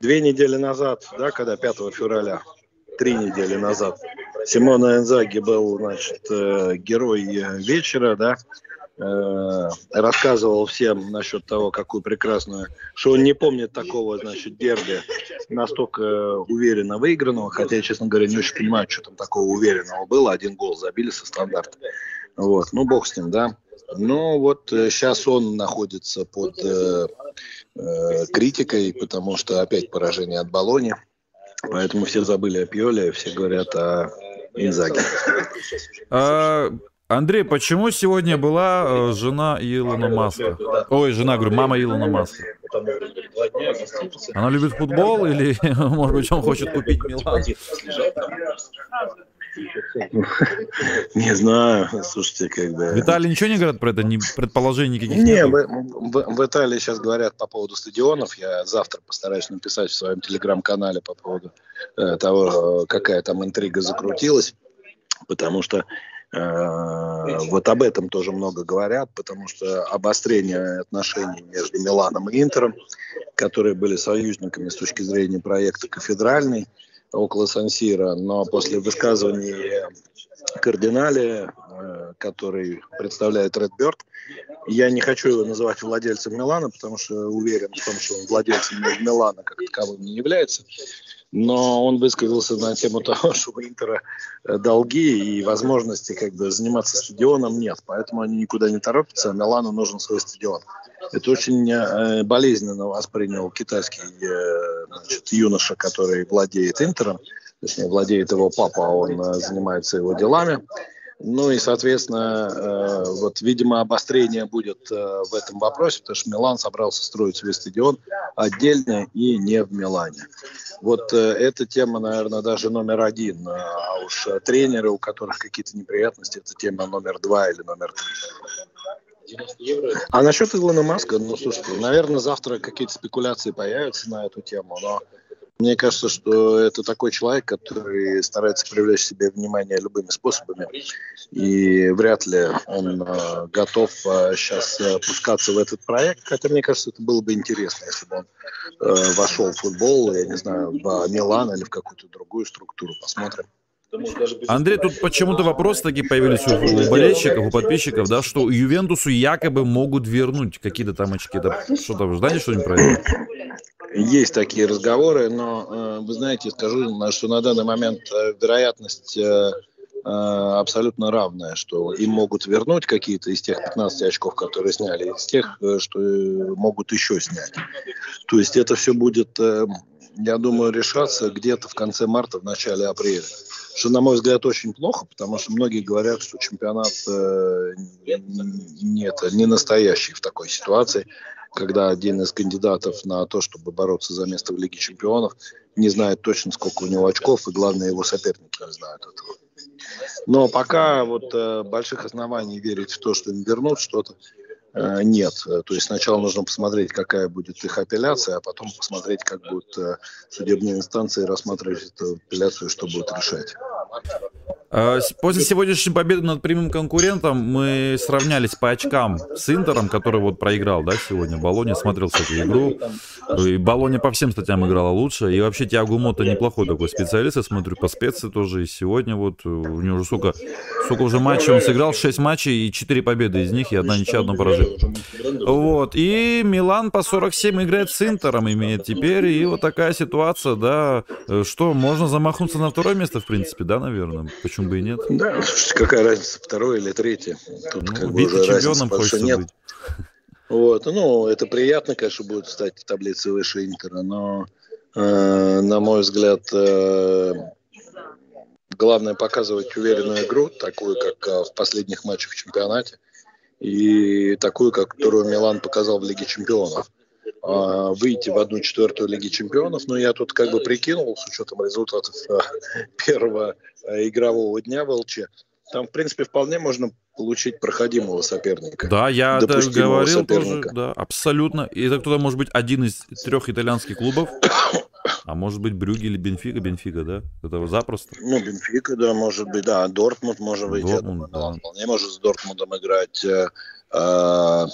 две недели назад, да, когда 5 февраля, три недели назад, Симона Энзаги был, значит, э, герой вечера, да, Э, рассказывал всем насчет того, какую прекрасную, что он не помнит такого, значит, дерби настолько уверенно выигранного, хотя я, честно говоря, не очень понимаю, что там такого уверенного было, один гол забили со стандарта. Вот, ну, бог с ним, да. Но вот сейчас э, он находится под э, э, критикой, потому что опять поражение от Болони. Поэтому все забыли о Пьоле, все говорят о Инзаге.
Андрей, почему сегодня была э, жена Илона Маска? Ой, жена, говорю, мама Илона Маска. Она любит футбол или, может быть, он хочет купить Милан?
Не знаю, слушайте, бы...
В Италии ничего не говорят про это, ни предположений никаких
Не, в, в, в Италии сейчас говорят по поводу стадионов. Я завтра постараюсь написать в своем телеграм-канале по поводу э, того, какая там интрига закрутилась. Потому что вот об этом тоже много говорят, потому что обострение отношений между Миланом и Интером, которые были союзниками с точки зрения проекта кафедральный около Сан-Сира, но после высказываний кардинале, э, который представляет Редберт, я не хочу его называть владельцем Милана, потому что уверен в том, что он владельцем Милана как таковым не является но он высказался на тему того, что у Интера э, долги и возможности как бы заниматься стадионом нет, поэтому они никуда не торопятся, а Милану нужен свой стадион. Это очень э, болезненно воспринял китайский э, значит, юноша, который владеет Интером, точнее владеет его папа, а он занимается его делами. Ну и, соответственно, э, вот, видимо, обострение будет э, в этом вопросе, потому что Милан собрался строить свой стадион отдельно и не в Милане. Вот э, эта тема, наверное, даже номер один. А уж тренеры, у которых какие-то неприятности, это тема номер два или номер три. А насчет Илона Маска, ну, слушайте, наверное, завтра какие-то спекуляции появятся на эту тему, но мне кажется, что это такой человек, который старается привлечь себе внимание любыми способами, и вряд ли он э, готов э, сейчас э, пускаться в этот проект, хотя мне кажется, это было бы интересно, если бы он э, вошел в футбол, я не знаю, в Милан или в какую-то другую структуру, посмотрим.
Андрей, тут почему-то вопросы такие появились у, у болельщиков, у подписчиков, да, что Ювентусу якобы могут вернуть какие-то там очки. Да, что там, знаете что-нибудь про это?
Есть такие разговоры, но э, вы знаете, скажу, что на данный момент э, вероятность э, абсолютно равная, что им могут вернуть какие-то из тех 15 очков, которые сняли, из тех, что могут еще снять. То есть это все будет, я думаю, решаться где-то в конце марта, в начале апреля. Что, на мой взгляд, очень плохо, потому что многие говорят, что чемпионат нет, не настоящий в такой ситуации когда один из кандидатов на то, чтобы бороться за место в Лиге Чемпионов, не знает точно, сколько у него очков, и главное, его соперники не знают этого. Но пока вот э, больших оснований верить в то, что им вернут что-то, э, нет. То есть сначала нужно посмотреть, какая будет их апелляция, а потом посмотреть, как будут э, судебные инстанции рассматривать эту апелляцию, что будут решать.
А, после сегодняшней победы над прямым конкурентом мы сравнялись по очкам с Интером, который вот проиграл, да, сегодня. Болония смотрел, кстати, игру. И Болония по всем статьям играла лучше. И вообще Тиагу Мото неплохой такой специалист, я смотрю, по специи тоже. И сегодня вот у него уже сколько, сколько уже матчей он сыграл, 6 матчей и 4 победы из них, и одна ничья, одно поражение. Вот. И Милан по 47 играет с Интером, имеет теперь. И вот такая ситуация, да. Что, можно замахнуться на второе место, в принципе, да, наверное? Почему почему бы и нет.
Да, слушайте, какая разница, второе или третье? Тут ну, как бы уже разницы больше нет. Быть. Вот, ну, это приятно, конечно, будет стать в таблице выше Интера, но, э, на мой взгляд, э, главное показывать уверенную игру, такую, как э, в последних матчах в чемпионате, и такую, как которую Милан показал в Лиге чемпионов. Выйти в одну четвертую Лиги Чемпионов. Но я тут как бы прикинул с учетом результатов а, первого а, игрового дня в ЛЧ. Там, в принципе, вполне можно получить проходимого соперника.
Да, я это говорил соперника. тоже, да, абсолютно. И это кто-то может быть один из трех итальянских клубов. А может быть Брюги или Бенфика? Бенфика, да? Это запросто.
Ну, Бенфика, да, может быть, да. Дортмунд может быть. Дортмунд, да. Вполне может с Дортмундом играть. Э, э,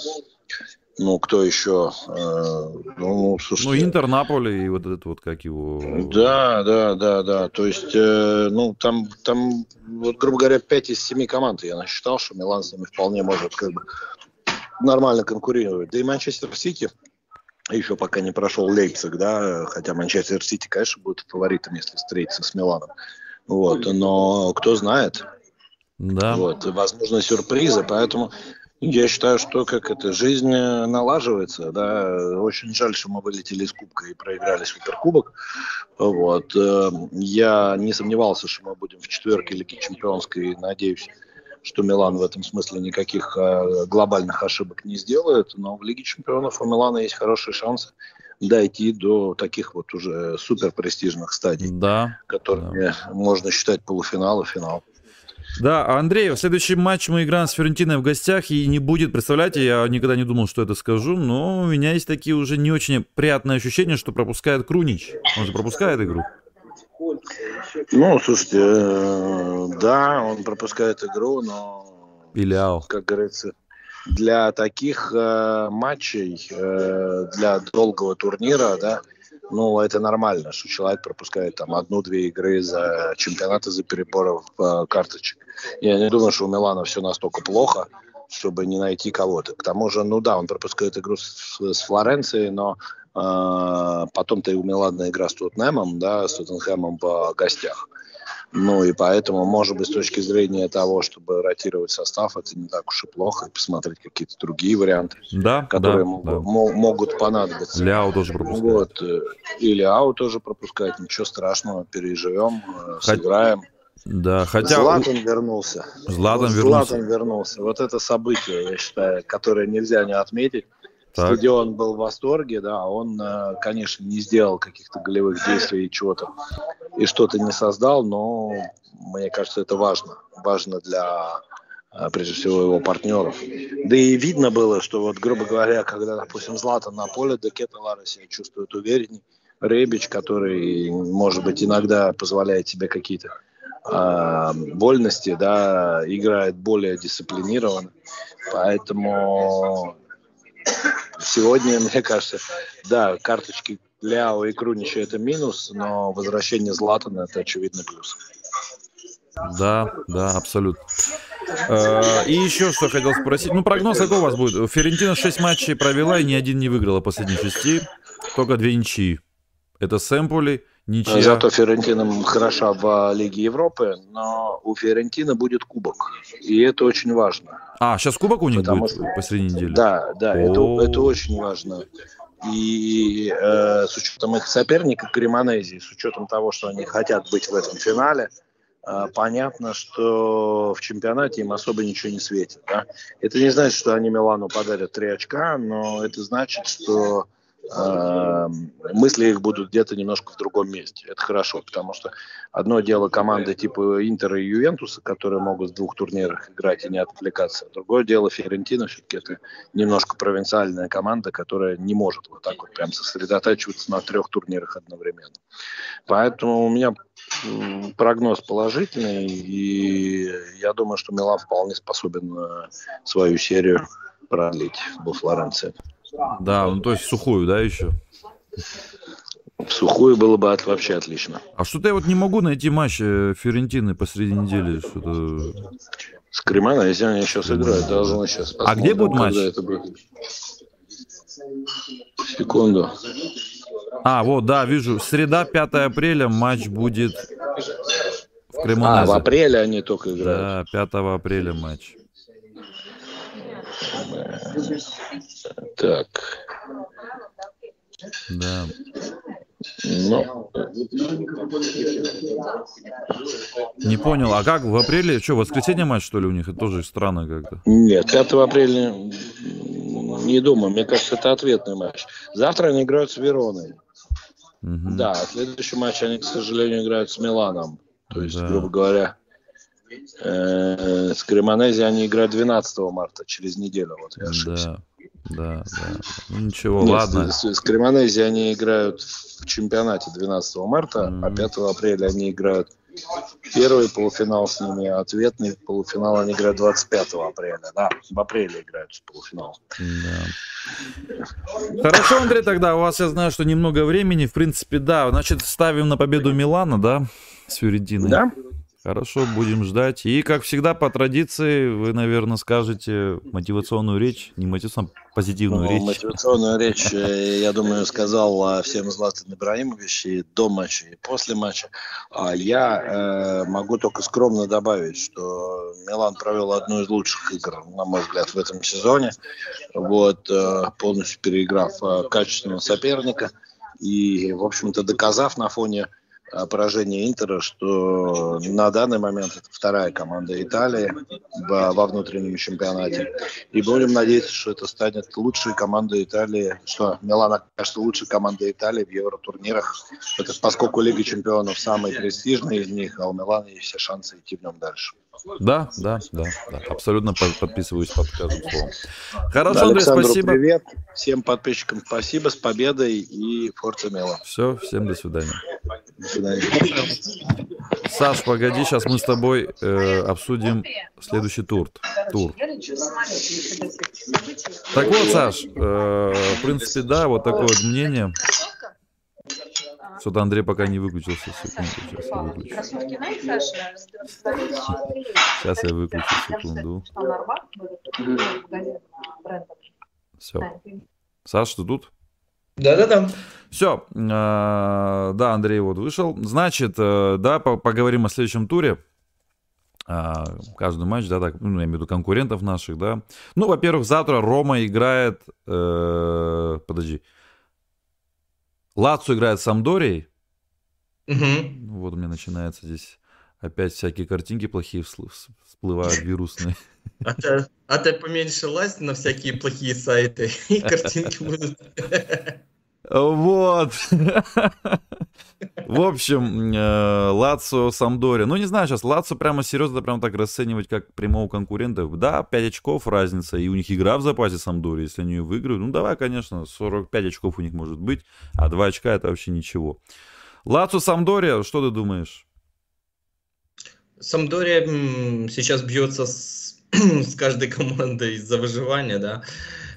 ну, кто еще? Э,
ну, слушайте. Ну, Интер, Наполи и вот этот вот, как его...
Да, да, да, да. То есть, э, ну, там, там, вот, грубо говоря, 5 из 7 команд я насчитал, что Милан с ними вполне может как бы нормально конкурировать. Да и Манчестер Сити еще пока не прошел Лейпциг, да, хотя Манчестер Сити, конечно, будет фаворитом, если встретиться с Миланом. Вот, но кто знает. Да. Вот, возможно, сюрпризы, поэтому я считаю, что как это жизнь э, налаживается, да. Очень жаль, что мы вылетели из Кубка и проиграли Суперкубок. Вот. Э, я не сомневался, что мы будем в четверке Лиги Чемпионской. Надеюсь, что Милан в этом смысле никаких э, глобальных ошибок не сделает. Но в Лиге Чемпионов у Милана есть хорошие шансы дойти до таких вот уже супер престижных стадий,
да,
которыми да. можно считать полуфинал и финал.
Да, Андрей, в следующий матч мы играем с Ферентиной в гостях, и не будет, представляете, я никогда не думал, что это скажу, но у меня есть такие уже не очень приятные ощущения, что пропускает Крунич. Он же пропускает игру.
Ну, слушайте, э, да, он пропускает игру, но...
Иляо.
Как говорится, для таких э, матчей, э, для долгого турнира, да, ну, это нормально, что человек пропускает там одну-две игры за чемпионаты, за переборов э, карточек. Я не думаю, что у Милана все настолько плохо, чтобы не найти кого-то. К тому же, ну да, он пропускает игру с, с Флоренцией, но э, потом-то и у Милана игра с Тоттенхэмом, да, с Тоттенхэмом в гостях. Ну и поэтому, может быть, с точки зрения того, чтобы ротировать состав, это не так уж и плохо, и посмотреть какие-то другие варианты,
да,
которые
да,
могут,
да.
могут понадобиться.
Ляо тоже пропускает.
Вот. Э, и Ляо тоже пропускает, ничего страшного, переживем, э, Хоть... сыграем.
Да, хотя...
Златан вернулся.
Златан вернулся.
Златан вернулся. Вот это событие, я считаю, которое нельзя не отметить. Так. Стадион был в восторге, да, он, э, конечно, не сделал каких-то голевых действий и чего-то, и что-то не создал, но мне кажется, это важно. Важно для, э, прежде всего, его партнеров. Да и видно было, что вот, грубо говоря, когда, допустим, Злата на поле, Декета Лара себя чувствует уверенней, Ребич, который, может быть, иногда позволяет себе какие-то э, вольности, да, играет более дисциплинированно. Поэтому Сегодня, мне кажется, да, карточки Ляо и Крунича это минус, но возвращение Златана это очевидно плюс.
Да, да, абсолютно. Э, и еще что хотел спросить. Ну, прогноз какой у вас будет? Ферентина 6 матчей провела и ни один не выиграла последние шести. Только две ничьи. Это Сэмпули, ничья.
Зато Ферентина хороша в Лиге Европы, но у Ферентины будет кубок. И это очень важно.
А, сейчас кубок у них Потому будет что... посреди недели?
Да, да, это, это очень важно. И э, с учетом их соперника Кремонезии, с учетом того, что они хотят быть в этом финале, э, понятно, что в чемпионате им особо ничего не светит. Да? Это не значит, что они Милану подарят три очка, но это значит, что мысли их будут где-то немножко в другом месте. Это хорошо, потому что одно дело команды типа Интера и Ювентуса, которые могут в двух турнирах играть и не отвлекаться. Другое дело Ферентина, все-таки это немножко провинциальная команда, которая не может вот так вот прям сосредотачиваться на трех турнирах одновременно. Поэтому у меня прогноз положительный, и я думаю, что Милан вполне способен э, свою серию продлить во Флоренции.
Да, ну то есть сухую, да, еще?
Сухую было бы от, вообще отлично.
А что-то я вот не могу найти матч э, Фиорентины посреди недели. Что-то...
С Кремана, если они сейчас играют, должны сейчас
посмотрим, А где будет матч? Это будет.
Секунду.
А, вот, да, вижу. Среда, 5 апреля, матч будет
в Кремоназе. А, в апреле они только играют.
Да, 5 апреля матч.
Так.
Да.
Но...
Не понял, а как в апреле? Что, воскресенье матч, что ли, у них? Это тоже странно как-то.
Нет, 5 апреля не думаю. Мне кажется, это ответный матч. Завтра они играют с Вероной. Угу. Да, следующий матч они, к сожалению, играют с Миланом. То есть, да. грубо говоря, Э, с Кремонези они играют 12 марта, через неделю. Вот я ошибся.
Да, да, да. Ну, ничего, Нет, ладно.
С, с Кремонези они играют в чемпионате 12 марта, mm-hmm. а 5 апреля они играют первый полуфинал с ними, ответный полуфинал они играют 25 апреля. Да, в апреле играют полуфинал. Да.
Хорошо, Андрей, тогда у вас, я знаю, что немного времени. В принципе, да, значит, ставим на победу Милана, да, с Фюридиной.
Да.
Хорошо, будем ждать. И, как всегда, по традиции, вы, наверное, скажете мотивационную речь, не мотивационную, а позитивную ну, речь.
Мотивационную речь, э, я думаю, сказал всем Златан Ибраимович и до матча, и после матча. А я э, могу только скромно добавить, что Милан провел одну из лучших игр, на мой взгляд, в этом сезоне. Вот, э, полностью переиграв э, качественного соперника. И, в общем-то, доказав на фоне поражение Интера, что на данный момент это вторая команда Италии во внутреннем чемпионате. И будем надеяться, что это станет лучшей командой Италии, что Милан окажется лучшей командой Италии в евротурнирах. Поскольку Лига чемпионов самый престижный из них, а у Милана есть все шансы идти в нем дальше.
Да, да, да, да. Абсолютно подписываюсь под каждым словом. Хорошо, Андрей, спасибо.
привет. Всем подписчикам спасибо, с победой и Форца Мела.
Все, всем до свидания. До свидания. Саш, погоди, сейчас мы с тобой э, обсудим следующий тур. тур. Так вот, Саш, э, в принципе, да, вот такое вот мнение. Что-то Андрей пока не выключился. Секунду, сейчас я выключу. Сейчас я выключу, секунду. Все. Саш, ты тут?
Да-да-да.
Все, э, да, Андрей вот вышел. Значит, э, да, поговорим о следующем туре. А, каждый матч, да, так, ну, я имею в виду конкурентов наших, да. Ну, во-первых, завтра Рома играет, э, Лацо играет с Самдорией. Угу. Вот у меня начинается здесь опять всякие картинки плохие всплывают, вирусные.
А ты, а ты поменьше лазь на всякие плохие сайты, и картинки будут...
Вот. В общем, э, Лацо, Самдори. Ну, не знаю, сейчас Лацо прямо серьезно прям так расценивать как прямого конкурента. Да, 5 очков разница, и у них игра в запасе Самдори, если они ее выиграют. Ну, давай, конечно, 45 очков у них может быть, а 2 очка это вообще ничего. Лацо, Самдория, что ты думаешь?
Самдория сейчас бьется с, с каждой командой за выживание, да.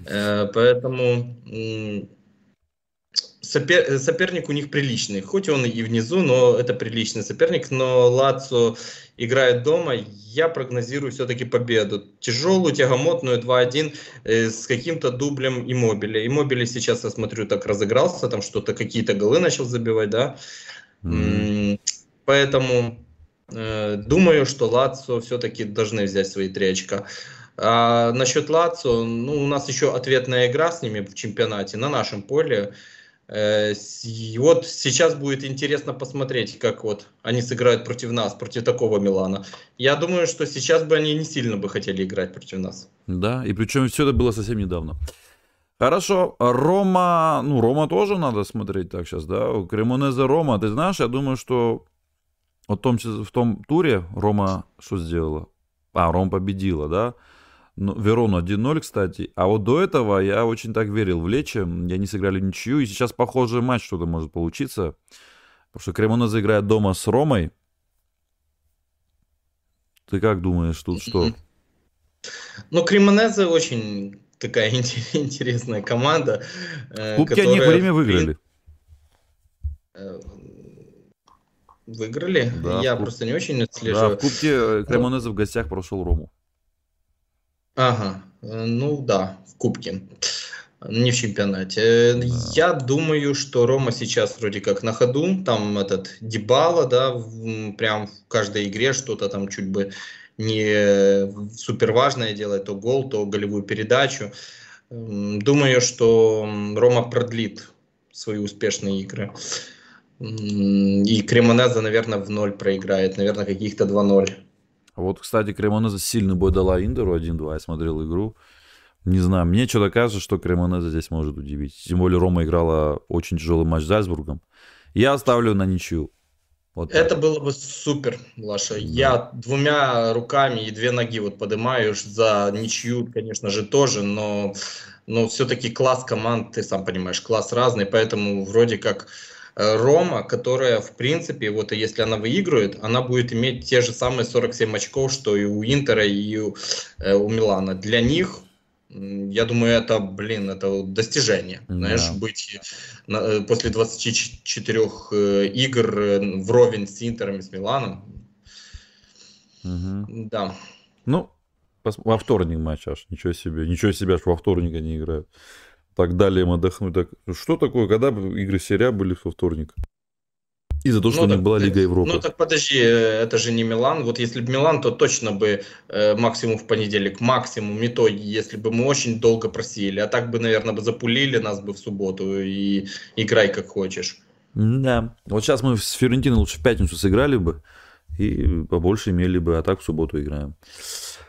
Э, поэтому сопер, соперник у них приличный. Хоть он и внизу, но это приличный соперник. Но Лацо играет дома. Я прогнозирую все-таки победу. Тяжелую, тягомотную 2-1 э, с каким-то дублем Иммобиля. Иммобили сейчас, я смотрю, так разыгрался, там что-то, какие-то голы начал забивать, да. Mm-hmm. Поэтому э, думаю, что Лацо все-таки должны взять свои три очка. А насчет Лацо, ну, у нас еще ответная игра с ними в чемпионате на нашем поле. Э, и вот сейчас будет интересно посмотреть, как вот они сыграют против нас, против такого Милана. Я думаю, что сейчас бы они не сильно бы хотели играть против нас.
Да, и причем все это было совсем недавно. Хорошо, Рома, ну, Рома тоже надо смотреть так сейчас, да, Кремонезе Рома, ты знаешь, я думаю, что в том, в том туре Рома что сделала? А, Рома победила, да, ну, Верону 1-0, кстати. А вот до этого я очень так верил в Лечи. И они сыграли ничью. И сейчас похожий матч что-то может получиться. Потому что Кремонеза играет дома с Ромой. Ты как думаешь, тут что?
Ну, Кремонеза очень такая интересная команда.
В Кубке они время выиграли.
Э, выиграли? Да, Я просто не очень отслеживаю.
Да, в Кубке Кремонеза в гостях прошел Рому.
Ага, э, ну да, в Кубке, не в чемпионате. Да. Я думаю, что Рома сейчас вроде как на ходу, там этот Дебала, да, прям в каждой игре что-то там чуть бы не супер важное делает, то гол, то голевую передачу. Думаю, что Рома продлит свои успешные игры. И Кремонеза, наверное, в ноль проиграет, наверное, каких-то 2-0.
Вот, кстати, Кремонеза сильный бой дала Индеру 1-2. Я смотрел игру. Не знаю, мне что-то кажется, что Кремонеза здесь может удивить. Тем более Рома играла очень тяжелый матч с Зальцбургом. Я ставлю на ничью.
Вот это так. было бы супер, Лаша. Да. Я двумя руками и две ноги вот поднимаю за ничью, конечно же, тоже, но, но все-таки класс команд, ты сам понимаешь, класс разный, поэтому вроде как Рома, которая, в принципе, вот если она выигрывает, она будет иметь те же самые 47 очков, что и у Интера, и у, э, у Милана. Для них, я думаю, это, блин, это достижение. Да. Знаешь, быть на, э, после 24 игр вровень с Интером и с Миланом.
Угу. Да. Ну, во вторник матч аж. Ничего себе. Ничего себе, аж во вторник они играют так дали им отдохнуть. Так, что такое, когда игры серия были во вторник? И за то, что ну, у них так, была Лига Европы.
Ну так подожди, э, это же не Милан. Вот если бы Милан, то точно бы э, максимум в понедельник, максимум, не то, если бы мы очень долго просили. А так бы, наверное, бы запулили нас бы в субботу и играй как хочешь.
Да. Вот сейчас мы с Ферентиной лучше в пятницу сыграли бы и побольше имели бы, а так в субботу играем.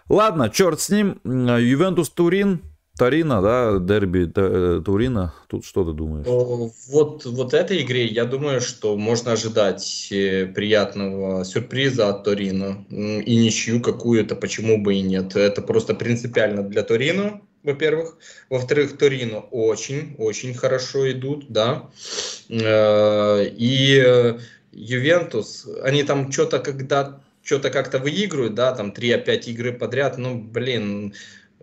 Ладно, черт с ним. Ювентус Турин Тарина, да, дерби э, Турина. Тут что ты думаешь?
Вот, вот этой игре я думаю, что можно ожидать э, приятного сюрприза от Торино. И ничью какую-то, почему бы и нет. Это просто принципиально для Торино, во-первых. Во-вторых, Торино очень-очень хорошо идут, да. Э, и Ювентус, они там что-то когда что-то как-то выигрывают, да, там 3-5 игры подряд, ну, блин,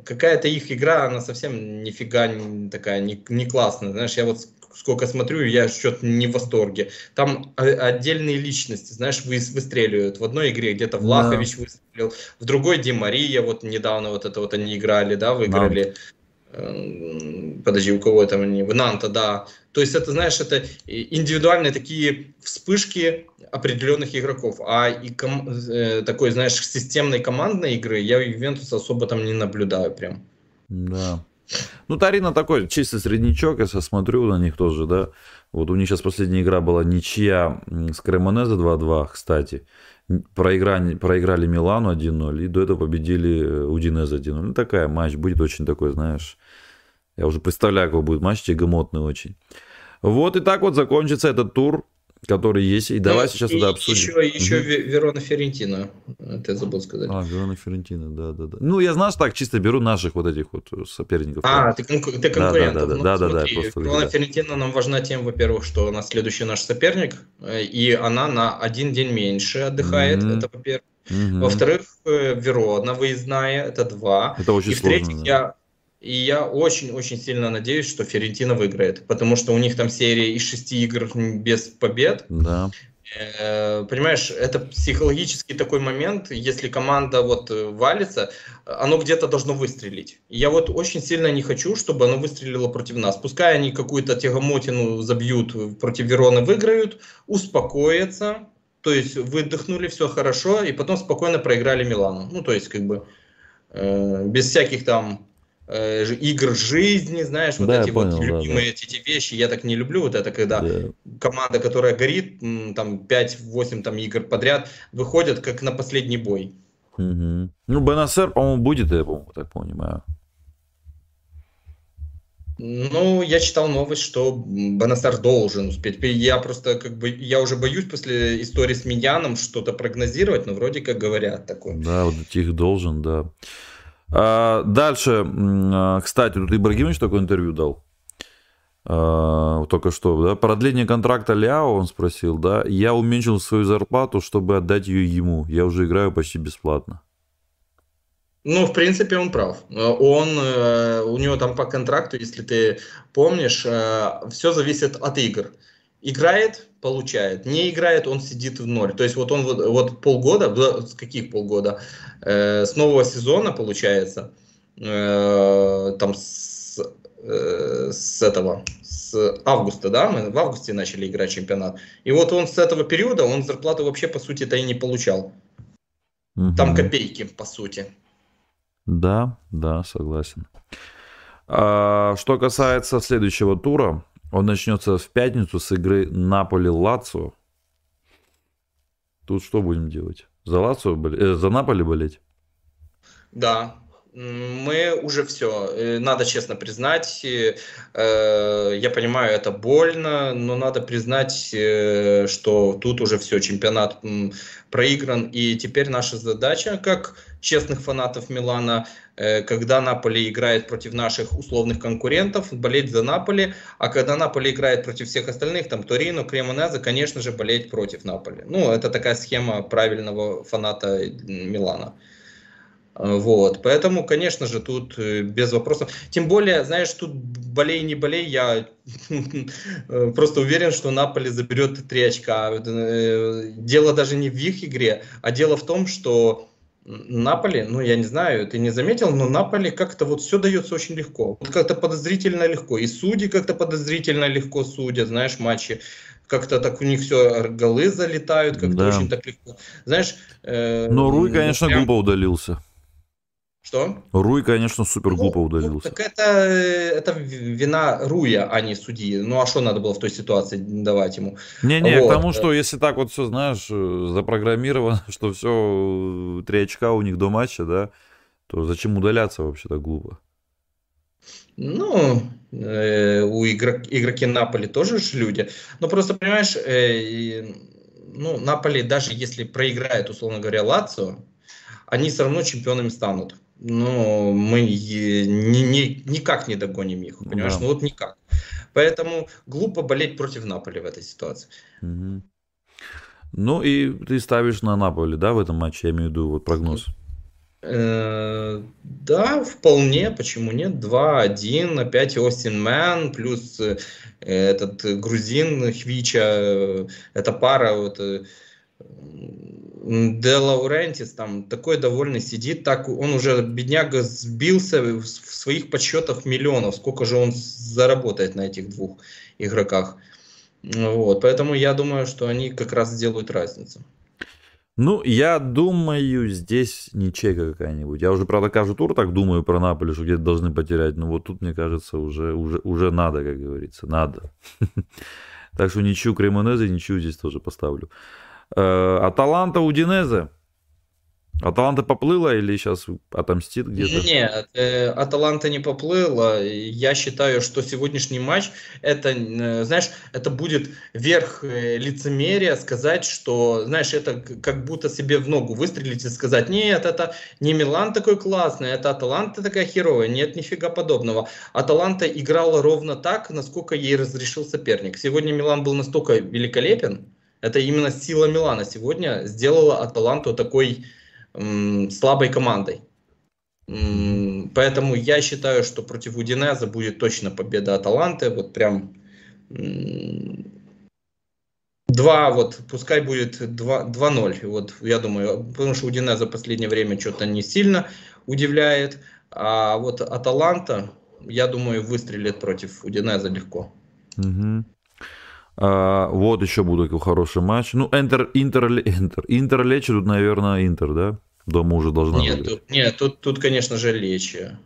какая-то их игра, она совсем нифига не такая, не, не классная. Знаешь, я вот сколько смотрю, я что-то не в восторге. Там отдельные личности, знаешь, вы, выстреливают. В одной игре где-то Влахович да. выстрелил, в другой Ди Мария, вот недавно вот это вот они играли, да, выиграли. Да. Подожди, у кого это они? В Нанта, да. То есть это, знаешь, это индивидуальные такие вспышки определенных игроков. А и ком, э, такой, знаешь, системной командной игры я у Ювентуса особо там не наблюдаю прям.
Да. Ну, Тарина такой чистый среднячок, я смотрю на них тоже, да. Вот у них сейчас последняя игра была ничья с Кремонезе 2-2, кстати. Проиграли, проиграли Милану 1-0, и до этого победили э, Удинезе 1-0. Ну, такая матч будет очень такой, знаешь, я уже представляю, какой будет матч, тягомотный очень. Вот и так вот закончится этот тур который есть. И давай ну, сейчас и, это обсудим.
Еще, еще угу. Верона Ферентина, это забыл сказать.
А, Верона Ферентина, да, да, да. Ну, я, знаешь, так чисто беру наших вот этих вот соперников.
А, ты, конку- ты конкурентов.
Да, да, да, ну, да,
да, да, Верона Ферентина нам важна тем, во-первых, что она следующий наш соперник, э, и она на один день меньше отдыхает, mm-hmm. это во-первых. Mm-hmm. Во-вторых, э, Верона выездная, это два.
Это очень
и
сложно.
в-третьих, да. я И я очень-очень сильно надеюсь, что Ферентина выиграет, потому что у них там серия из шести игр без побед.
Да.
Э, понимаешь, это психологический такой момент, если команда вот э, валится, оно где-то должно выстрелить. Я вот очень сильно не хочу, чтобы оно выстрелило против нас. Пускай они какую-то тягомотину забьют, против Верона выиграют, успокоятся, то есть выдохнули, все хорошо, и потом спокойно проиграли Милану. Ну, то есть, как бы, э, без всяких там э, игр жизни, знаешь, вот
Да,
эти
я
вот
понял, да,
любимые эти вещи, я так не люблю, вот это когда
Да.
команда, которая горит, там 5-8 там игр подряд, выходят как на последний бой.
Мгм. Ну, БНСР, по-моему, будет, я, по-моему, так понимаю.
Ну, я читал новость, что Бонасар должен успеть. Я просто как бы, я уже боюсь после истории с Медианом что-то прогнозировать, но вроде как говорят такое.
Да, вот этих должен, да. А, дальше, а, кстати, тут Ибрагимович такое интервью дал. А, только что, да, продление контракта Ляо, он спросил, да, я уменьшил свою зарплату, чтобы отдать ее ему, я уже играю почти бесплатно.
Ну, в принципе, он прав. Э, Он, э, у него там по контракту, если ты помнишь, все зависит от игр. Играет, получает. Не играет, он сидит в ноль. То есть вот он вот, вот полгода, да, с каких полгода? Э, с нового сезона, получается, э, там с, э, с этого, с августа, да, мы в августе начали играть чемпионат. И вот он с этого периода, он зарплату вообще, по сути-то, и не получал. Там
Мгм.
копейки, по сути.
Да, да, согласен. А, что касается следующего тура, он начнется в пятницу с игры Наполи-Лацио. Тут что будем делать? За Лацио боле- э, за Наполи болеть?
Да, мы уже все. Надо честно признать, э, э, я понимаю, это больно, но надо признать, э, что тут уже все, чемпионат проигран. И теперь наша задача, как честных фанатов Милана, э, когда Наполи играет против наших условных конкурентов, болеть за Наполи, а когда Наполи играет против всех остальных, там Торино, Кремонезе, конечно же, болеть против Наполи. Ну, это такая схема правильного фаната м, Милана. Э, Вот, поэтому, конечно же, тут э, без вопросов. Тем более, знаешь, тут болей не болей, я э, просто уверен, что Наполи заберет три очка. Э, Дело даже не в их игре, а дело в том, что Наполи, ну я не знаю, ты не заметил, но Наполи как-то вот все дается очень легко. Вот как-то подозрительно легко. И судьи как-то подозрительно легко судят, знаешь, матчи. Как-то так у них все голы залетают, как-то
Да.
очень так легко. Знаешь... э,
Но Руй, конечно,
прям-
глупо удалился.
Что?
Руй, конечно, супер глупо
Ну,
удалился.
так это, э, это вина Руя, а не судьи. Ну а что надо было в той ситуации давать ему?
Не-не,
Вот,
к тому,
э.
что если так вот все, знаешь, э, запрограммировано, что все, три очка у них до матча, да, то зачем удаляться вообще так глупо?
Ну, э, у игрок- игроки Наполи тоже же люди. Но просто, понимаешь, э, ну, Наполи, даже если проиграет, условно говоря, Лацио, они все равно чемпионами станут. Но мы ни- ни- никак не догоним их, понимаешь?
Да.
Ну вот никак. Поэтому глупо болеть против Наполи в этой ситуации.
Мгм. Ну и ты ставишь на Наполи, да, в этом матче, я имею в виду вот прогноз.
Э, Да, вполне, почему нет? 2-1, опять Остин Мэн, плюс э, этот грузин Хвича, э, эта пара, вот, э, Де Лаурентис там такой довольный сидит, так он уже, бедняга, сбился в своих подсчетах миллионов, сколько же он заработает на этих двух игроках. Вот, поэтому я думаю, что они как раз сделают разницу.
Ну, я думаю, здесь ничейка какая-нибудь. Я уже, правда, каждый тур так думаю про Наполи, что где-то должны потерять. Но вот тут, мне кажется, уже, уже, уже надо, как говорится, надо. Так что ничью Кремонезе, ничью здесь тоже поставлю. Э, Аталанта Удинезе. Аталанта поплыла или сейчас отомстит где-то?
Нет, э, Аталанта не поплыла. Я считаю, что сегодняшний матч, это, э, знаешь, это будет верх э, лицемерия сказать, что, знаешь, это как будто себе в ногу выстрелить и сказать, нет, это не Милан такой классный, это Аталанта такая херовая. Нет, нифига подобного. Аталанта играла ровно так, насколько ей разрешил соперник. Сегодня Милан был настолько великолепен, это именно сила Милана сегодня сделала Аталанту такой м, слабой командой. Поэтому я считаю, что против Удинеза будет точно победа Аталанты. Вот прям Два, вот, пускай будет 2-0. Вот, я думаю, потому что Удинеза в последнее время что-то не сильно удивляет. А вот Аталанта, я думаю, выстрелит против Удинеза легко.
Угу. А, вот еще будет такой хороший матч. Ну, Интер, Интер, Интер, Интер Лечи, тут, наверное, Интер, да? Дома уже должна
нет, быть. Тут, нет, тут, тут, конечно же, Лечи.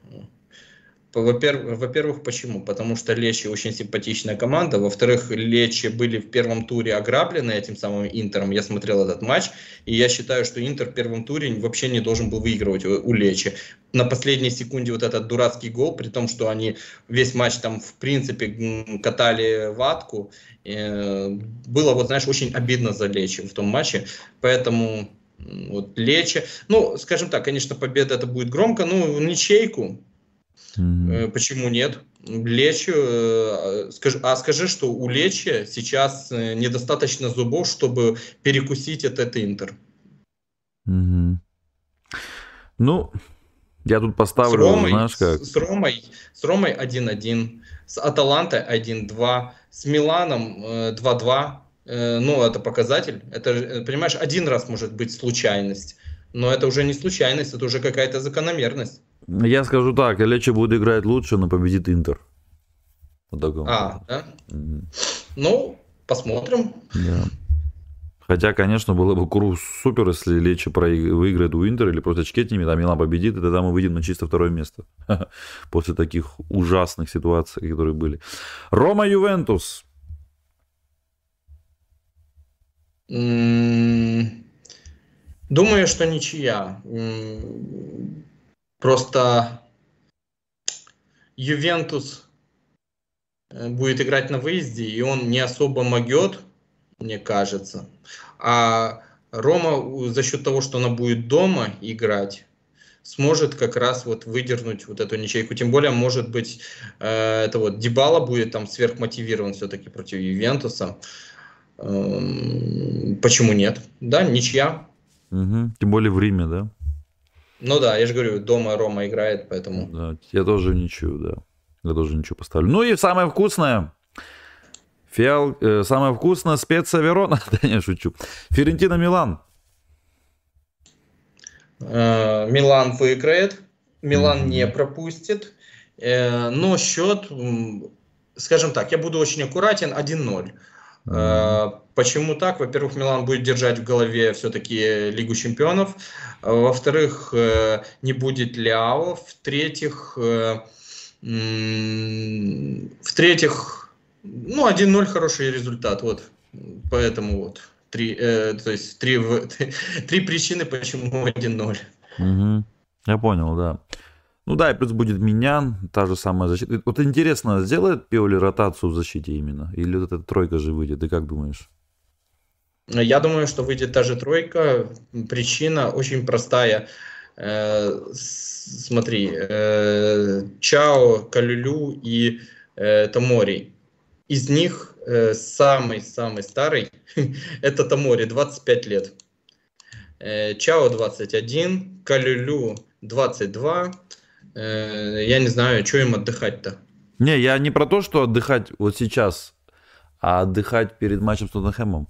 Во-первых, во-первых, почему? Потому что Лечи очень симпатичная команда. Во-вторых, Лечи были в первом туре ограблены этим самым Интером. Я смотрел этот матч, и я считаю, что Интер в первом туре вообще не должен был выигрывать у Лечи. На последней секунде вот этот дурацкий гол, при том, что они весь матч там в принципе катали ватку. Э, было вот, знаешь, очень обидно за Лечи в том матче. Поэтому вот Лечи. Ну, скажем так, конечно, победа это будет громко, ну, ничейку Mm-hmm. Почему нет? Лечи, э, скажи, а скажи, что у Лечи сейчас э, недостаточно зубов, чтобы перекусить этот Интер.
Mm-hmm. Ну, я тут поставлю,
с Ромой,
знаешь как?
С, с Ромой, с Ромой 1-1, с Аталантой 1-2, с Миланом 2-2. Ну, это показатель. Это, понимаешь, один раз может быть случайность. Но это уже не случайность, это уже какая-то закономерность.
Я скажу так, Лечи будет играть лучше, но победит Интер.
Вот таком. А, да? Mm-hmm. Ну, посмотрим.
Да. Хотя, конечно, было бы круг супер, если Лечи выиграет у Интера или просто очки отнимет, а Милан победит, и тогда мы выйдем на чисто второе место. После таких ужасных ситуаций, которые были. Рома Ювентус.
Думаю, что ничья. Просто Ювентус э, будет играть на выезде, и он не особо могет, мне кажется. А Рома за счет того, что она будет дома играть, сможет как раз вот выдернуть вот эту ничейку. Тем более, может быть, э, это вот Дебала будет там сверхмотивирован все-таки против Ювентуса. Эм, почему нет? Да, ничья.
Угу. Тем более в Риме, да?
Ну да, я же говорю, дома Рома играет, поэтому...
Да, я тоже ничего, да. Я тоже ничего поставлю. Ну и самое вкусное. Фиал, э, самое вкусное специя Верона. да не шучу. Ферентина Милан.
Э, Милан выиграет. Милан mm-hmm. не пропустит. Э, но счет, скажем так, я буду очень аккуратен, 1-0. Mm-hmm. Почему так? Во-первых, Милан будет держать в голове все-таки Лигу чемпионов. Во-вторых, э, не будет Ляо. В-третьих, э, в-третьих, ну, 1-0 хороший результат. Вот. Поэтому вот. Три, э, то есть три, три причины, почему 1-0.
Угу. Я понял, да. Ну да, и плюс будет Минян, та же самая защита. Вот интересно, сделает Пиоли ротацию в защите именно? Или вот эта тройка же выйдет? Ты как думаешь?
Я думаю, что выйдет та же тройка. Причина очень простая. Э, смотри, э, Чао, Калюлю и э, Тамори. Из них самый-самый старый это Тамори, 25 лет. Чао 21, Калюлю 22. Я не знаю, что им отдыхать-то.
Не, я не про то, что отдыхать вот сейчас, а отдыхать перед матчем с Тоттенхэмом.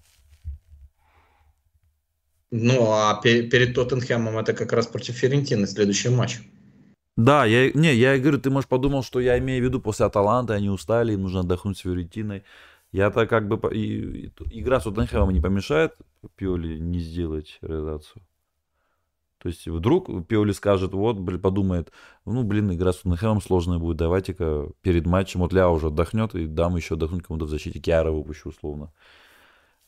Ну, а перед Тоттенхэмом это как раз против Ферентины следующий матч.
Да, я, не, я говорю, ты, может, подумал, что я имею в виду после Аталанты, они устали, им нужно отдохнуть с Ферентиной. Я-то как бы... И, и, игра с Тоттенхэмом не помешает Пиоли не сделать реализацию. То есть вдруг Пиоли скажет, вот, блин, подумает, ну, блин, игра с Тоттенхэмом сложная будет, давайте-ка перед матчем, вот Ля уже отдохнет, и дам еще отдохнуть кому-то в защите, Киара выпущу условно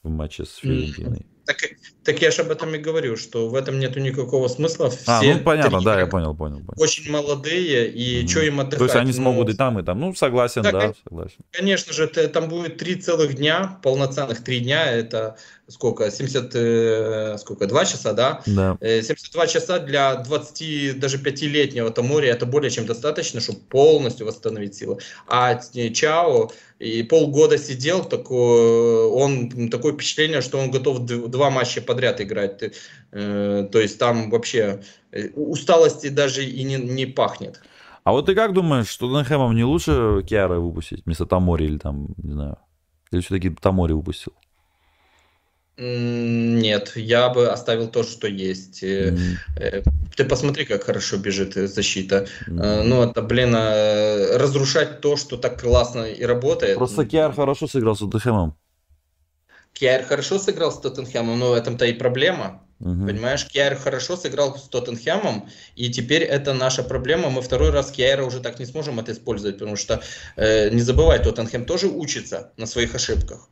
в матче с Ферентиной.
Так, так я же об этом и говорю, что в этом нету никакого смысла.
А, Все а, ну понятно, да, я понял, понял. понял.
Очень молодые, и mm что им отдыхать?
То есть они смогут ну, и там, и там. Ну, согласен, да, да согласен.
Конечно же, там будет три целых дня, полноценных три дня, это сколько, 70, э, сколько, 2 часа, да?
Да.
72 э, часа для 20, даже 5-летнего Тамори это более чем достаточно, чтобы полностью восстановить силы. А э, Чао и полгода сидел, такой, он, такое впечатление, что он готов 2 два матча подряд играть. Э, то есть там вообще э, усталости даже и не, не пахнет.
А вот ты как думаешь, что Тоттенхэмом не лучше Киара выпустить вместо Тамори или там, не знаю, или все-таки Тамори выпустил?
Нет, я бы оставил то, что есть. Mm-hmm. Ты посмотри, как хорошо бежит защита. Mm-hmm. Ну, это, блин, разрушать то, что так классно и работает.
Просто Киар хорошо сыграл с Тоттенхэмом.
Киар хорошо сыграл с Тоттенхэмом, но в этом-то и проблема. Угу. Понимаешь, Кьяр хорошо сыграл с Тоттенхэмом, и теперь это наша проблема. Мы второй раз Кьяра уже так не сможем это использовать, потому что, э, не забывай, Тоттенхэм тоже учится на своих ошибках.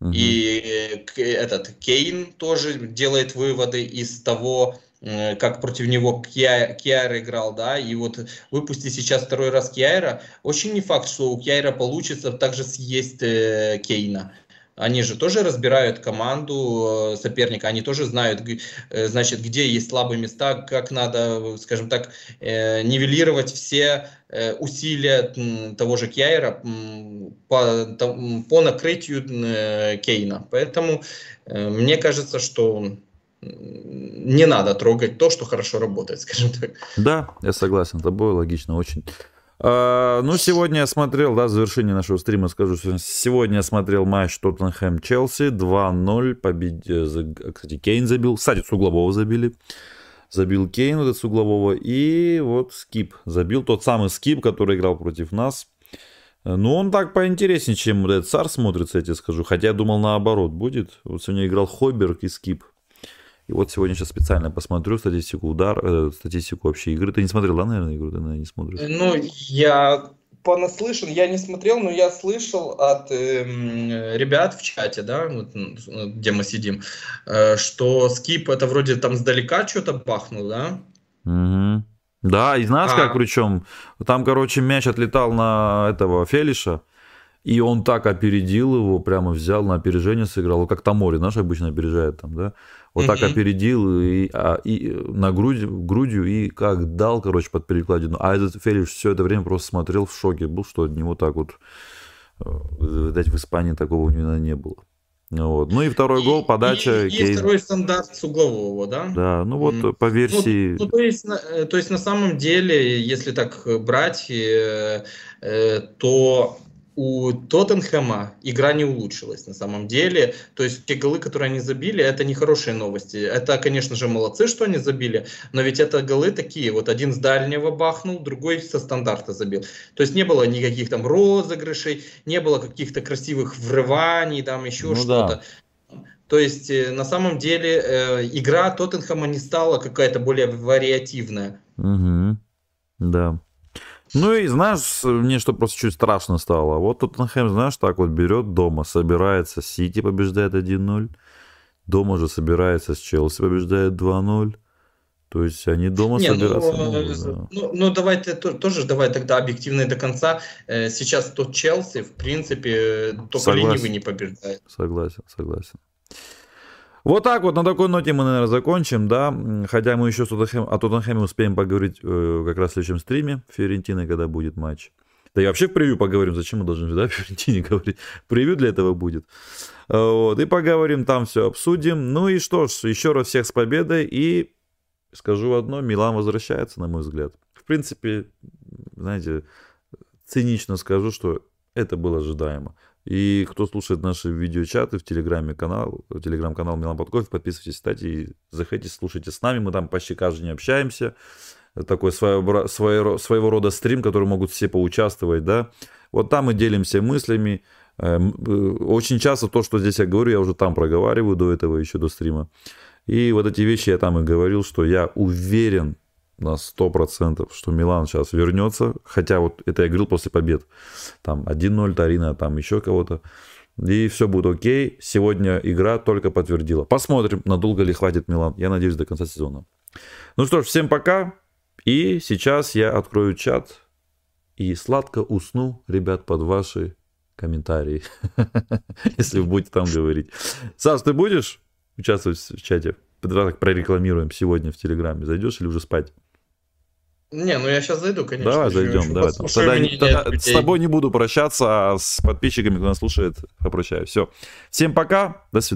Угу. И э, этот Кейн тоже делает выводы из того, э, как против него Кьяр, играл, да, и вот выпусти сейчас второй раз Кьяра, очень не факт, что у Кьяра получится также съесть э, Кейна. Они же тоже разбирают команду э, соперника, они тоже знают, э, значит, где есть слабые места, как надо, скажем так, э, нивелировать все усилия того же Кьяйра по, по накрытию Кейна. Поэтому мне кажется, что не надо трогать то, что хорошо работает, скажем так.
Да, я согласен с тобой, логично очень. А, ну, сегодня я смотрел, да, завершение нашего стрима скажу, сегодня я смотрел матч Тоттенхэм-Челси, 2-0, побед... кстати, Кейн забил, кстати, с углового забили, забил Кейн вот этот с углового, и вот Скип забил, тот самый Скип, который играл против нас, ну, он так поинтереснее, чем этот Цар смотрится, я тебе скажу, хотя я думал наоборот будет, вот сегодня играл Хобберг и Скип, и вот сегодня сейчас специально посмотрю статистику удар, э, статистику вообще игры. Ты не смотрел, да, наверное, игру? Ты, наверное, не смотришь?
Ну, я понаслышан, я не смотрел, но я слышал от э, ребят в чате, да, вот, где мы сидим, э, что скип это вроде там сдалека что-то бахнул, да?
Угу. Да, и знаешь а. как причем? Там, короче, мяч отлетал на этого Фелиша, и он так опередил его, прямо взял на опережение, сыграл. Как Тамори, наш обычно опережает там, да? Вот mm-hmm. так опередил и, а, и на грудь, грудью и как дал, короче, под перекладину. А этот Фелиш все это время просто смотрел в шоке был, что от него так вот, э, видать, в Испании такого у него не было. Вот. Ну и второй гол, подача.
И, и, и второй стандарт с углового, да?
Да, ну вот mm. по версии... Ну,
ну, то, есть, э, то есть на самом деле, если так брать, э, э, то у Тоттенхэма игра не улучшилась на самом деле. То есть те голы, которые они забили, это не хорошие новости. Это, конечно же, молодцы, что они забили, но ведь это голы такие. Вот один с дальнего бахнул, другой со стандарта забил. То есть не было никаких там розыгрышей, не было каких-то красивых врываний, там еще ну, что-то. Да. То есть э, на самом деле э, игра Тоттенхэма не стала какая-то более вариативная.
Угу. Да. Ну и знаешь, мне что просто чуть страшно стало. Вот Тоттенхэм, знаешь, так вот берет дома, собирается, Сити побеждает 1-0, дома же собирается с Челси, побеждает 2-0. То есть они дома Не, ну, собираться ну, могут,
да. ну, ну, давай ты тоже давай тогда объективно до конца. Э, сейчас тот Челси, в принципе, только согласен. ленивый не побеждает.
Согласен, согласен. Вот так вот, на такой ноте мы, наверное, закончим, да. Хотя мы еще с Тоттенхэм, о Тоттенхэме успеем поговорить э, как раз в следующем стриме Фиорентины, когда будет матч. Да и вообще в превью поговорим, зачем мы должны, да, Фиорентине говорить. Превью для этого будет. Вот, и поговорим там, все обсудим. Ну и что ж, еще раз всех с победой. И скажу одно, Милан возвращается, на мой взгляд. В принципе, знаете, цинично скажу, что это было ожидаемо. И кто слушает наши видеочаты в телеграме канал, телеграм-канал Милан Подкофе, подписывайтесь, кстати, заходите, слушайте с нами, мы там почти каждый день общаемся. Такой своего, своего, своего рода стрим, который могут все поучаствовать, да. Вот там мы делимся мыслями. Эм, э, очень часто то, что здесь я говорю, я уже там проговариваю до этого, еще до стрима. И вот эти вещи я там и говорил, что я уверен, на 100%, что Милан сейчас вернется. Хотя вот это я говорил после побед. Там 1-0 Тарина, там еще кого-то. И все будет окей. Сегодня игра только подтвердила. Посмотрим, надолго ли хватит Милан. Я надеюсь, до конца сезона. Ну что ж, всем пока. И сейчас я открою чат и сладко усну, ребят, под ваши комментарии. Если вы будете там говорить. Саш, ты будешь участвовать в чате? Давай так прорекламируем сегодня в Телеграме. Зайдешь или уже спать?
Не, ну я сейчас зайду, конечно.
Давай зайдем, давай. Тогда, тогда с тобой не буду прощаться, а с подписчиками, кто нас слушает, попрощаюсь. Все. Всем пока, до свидания.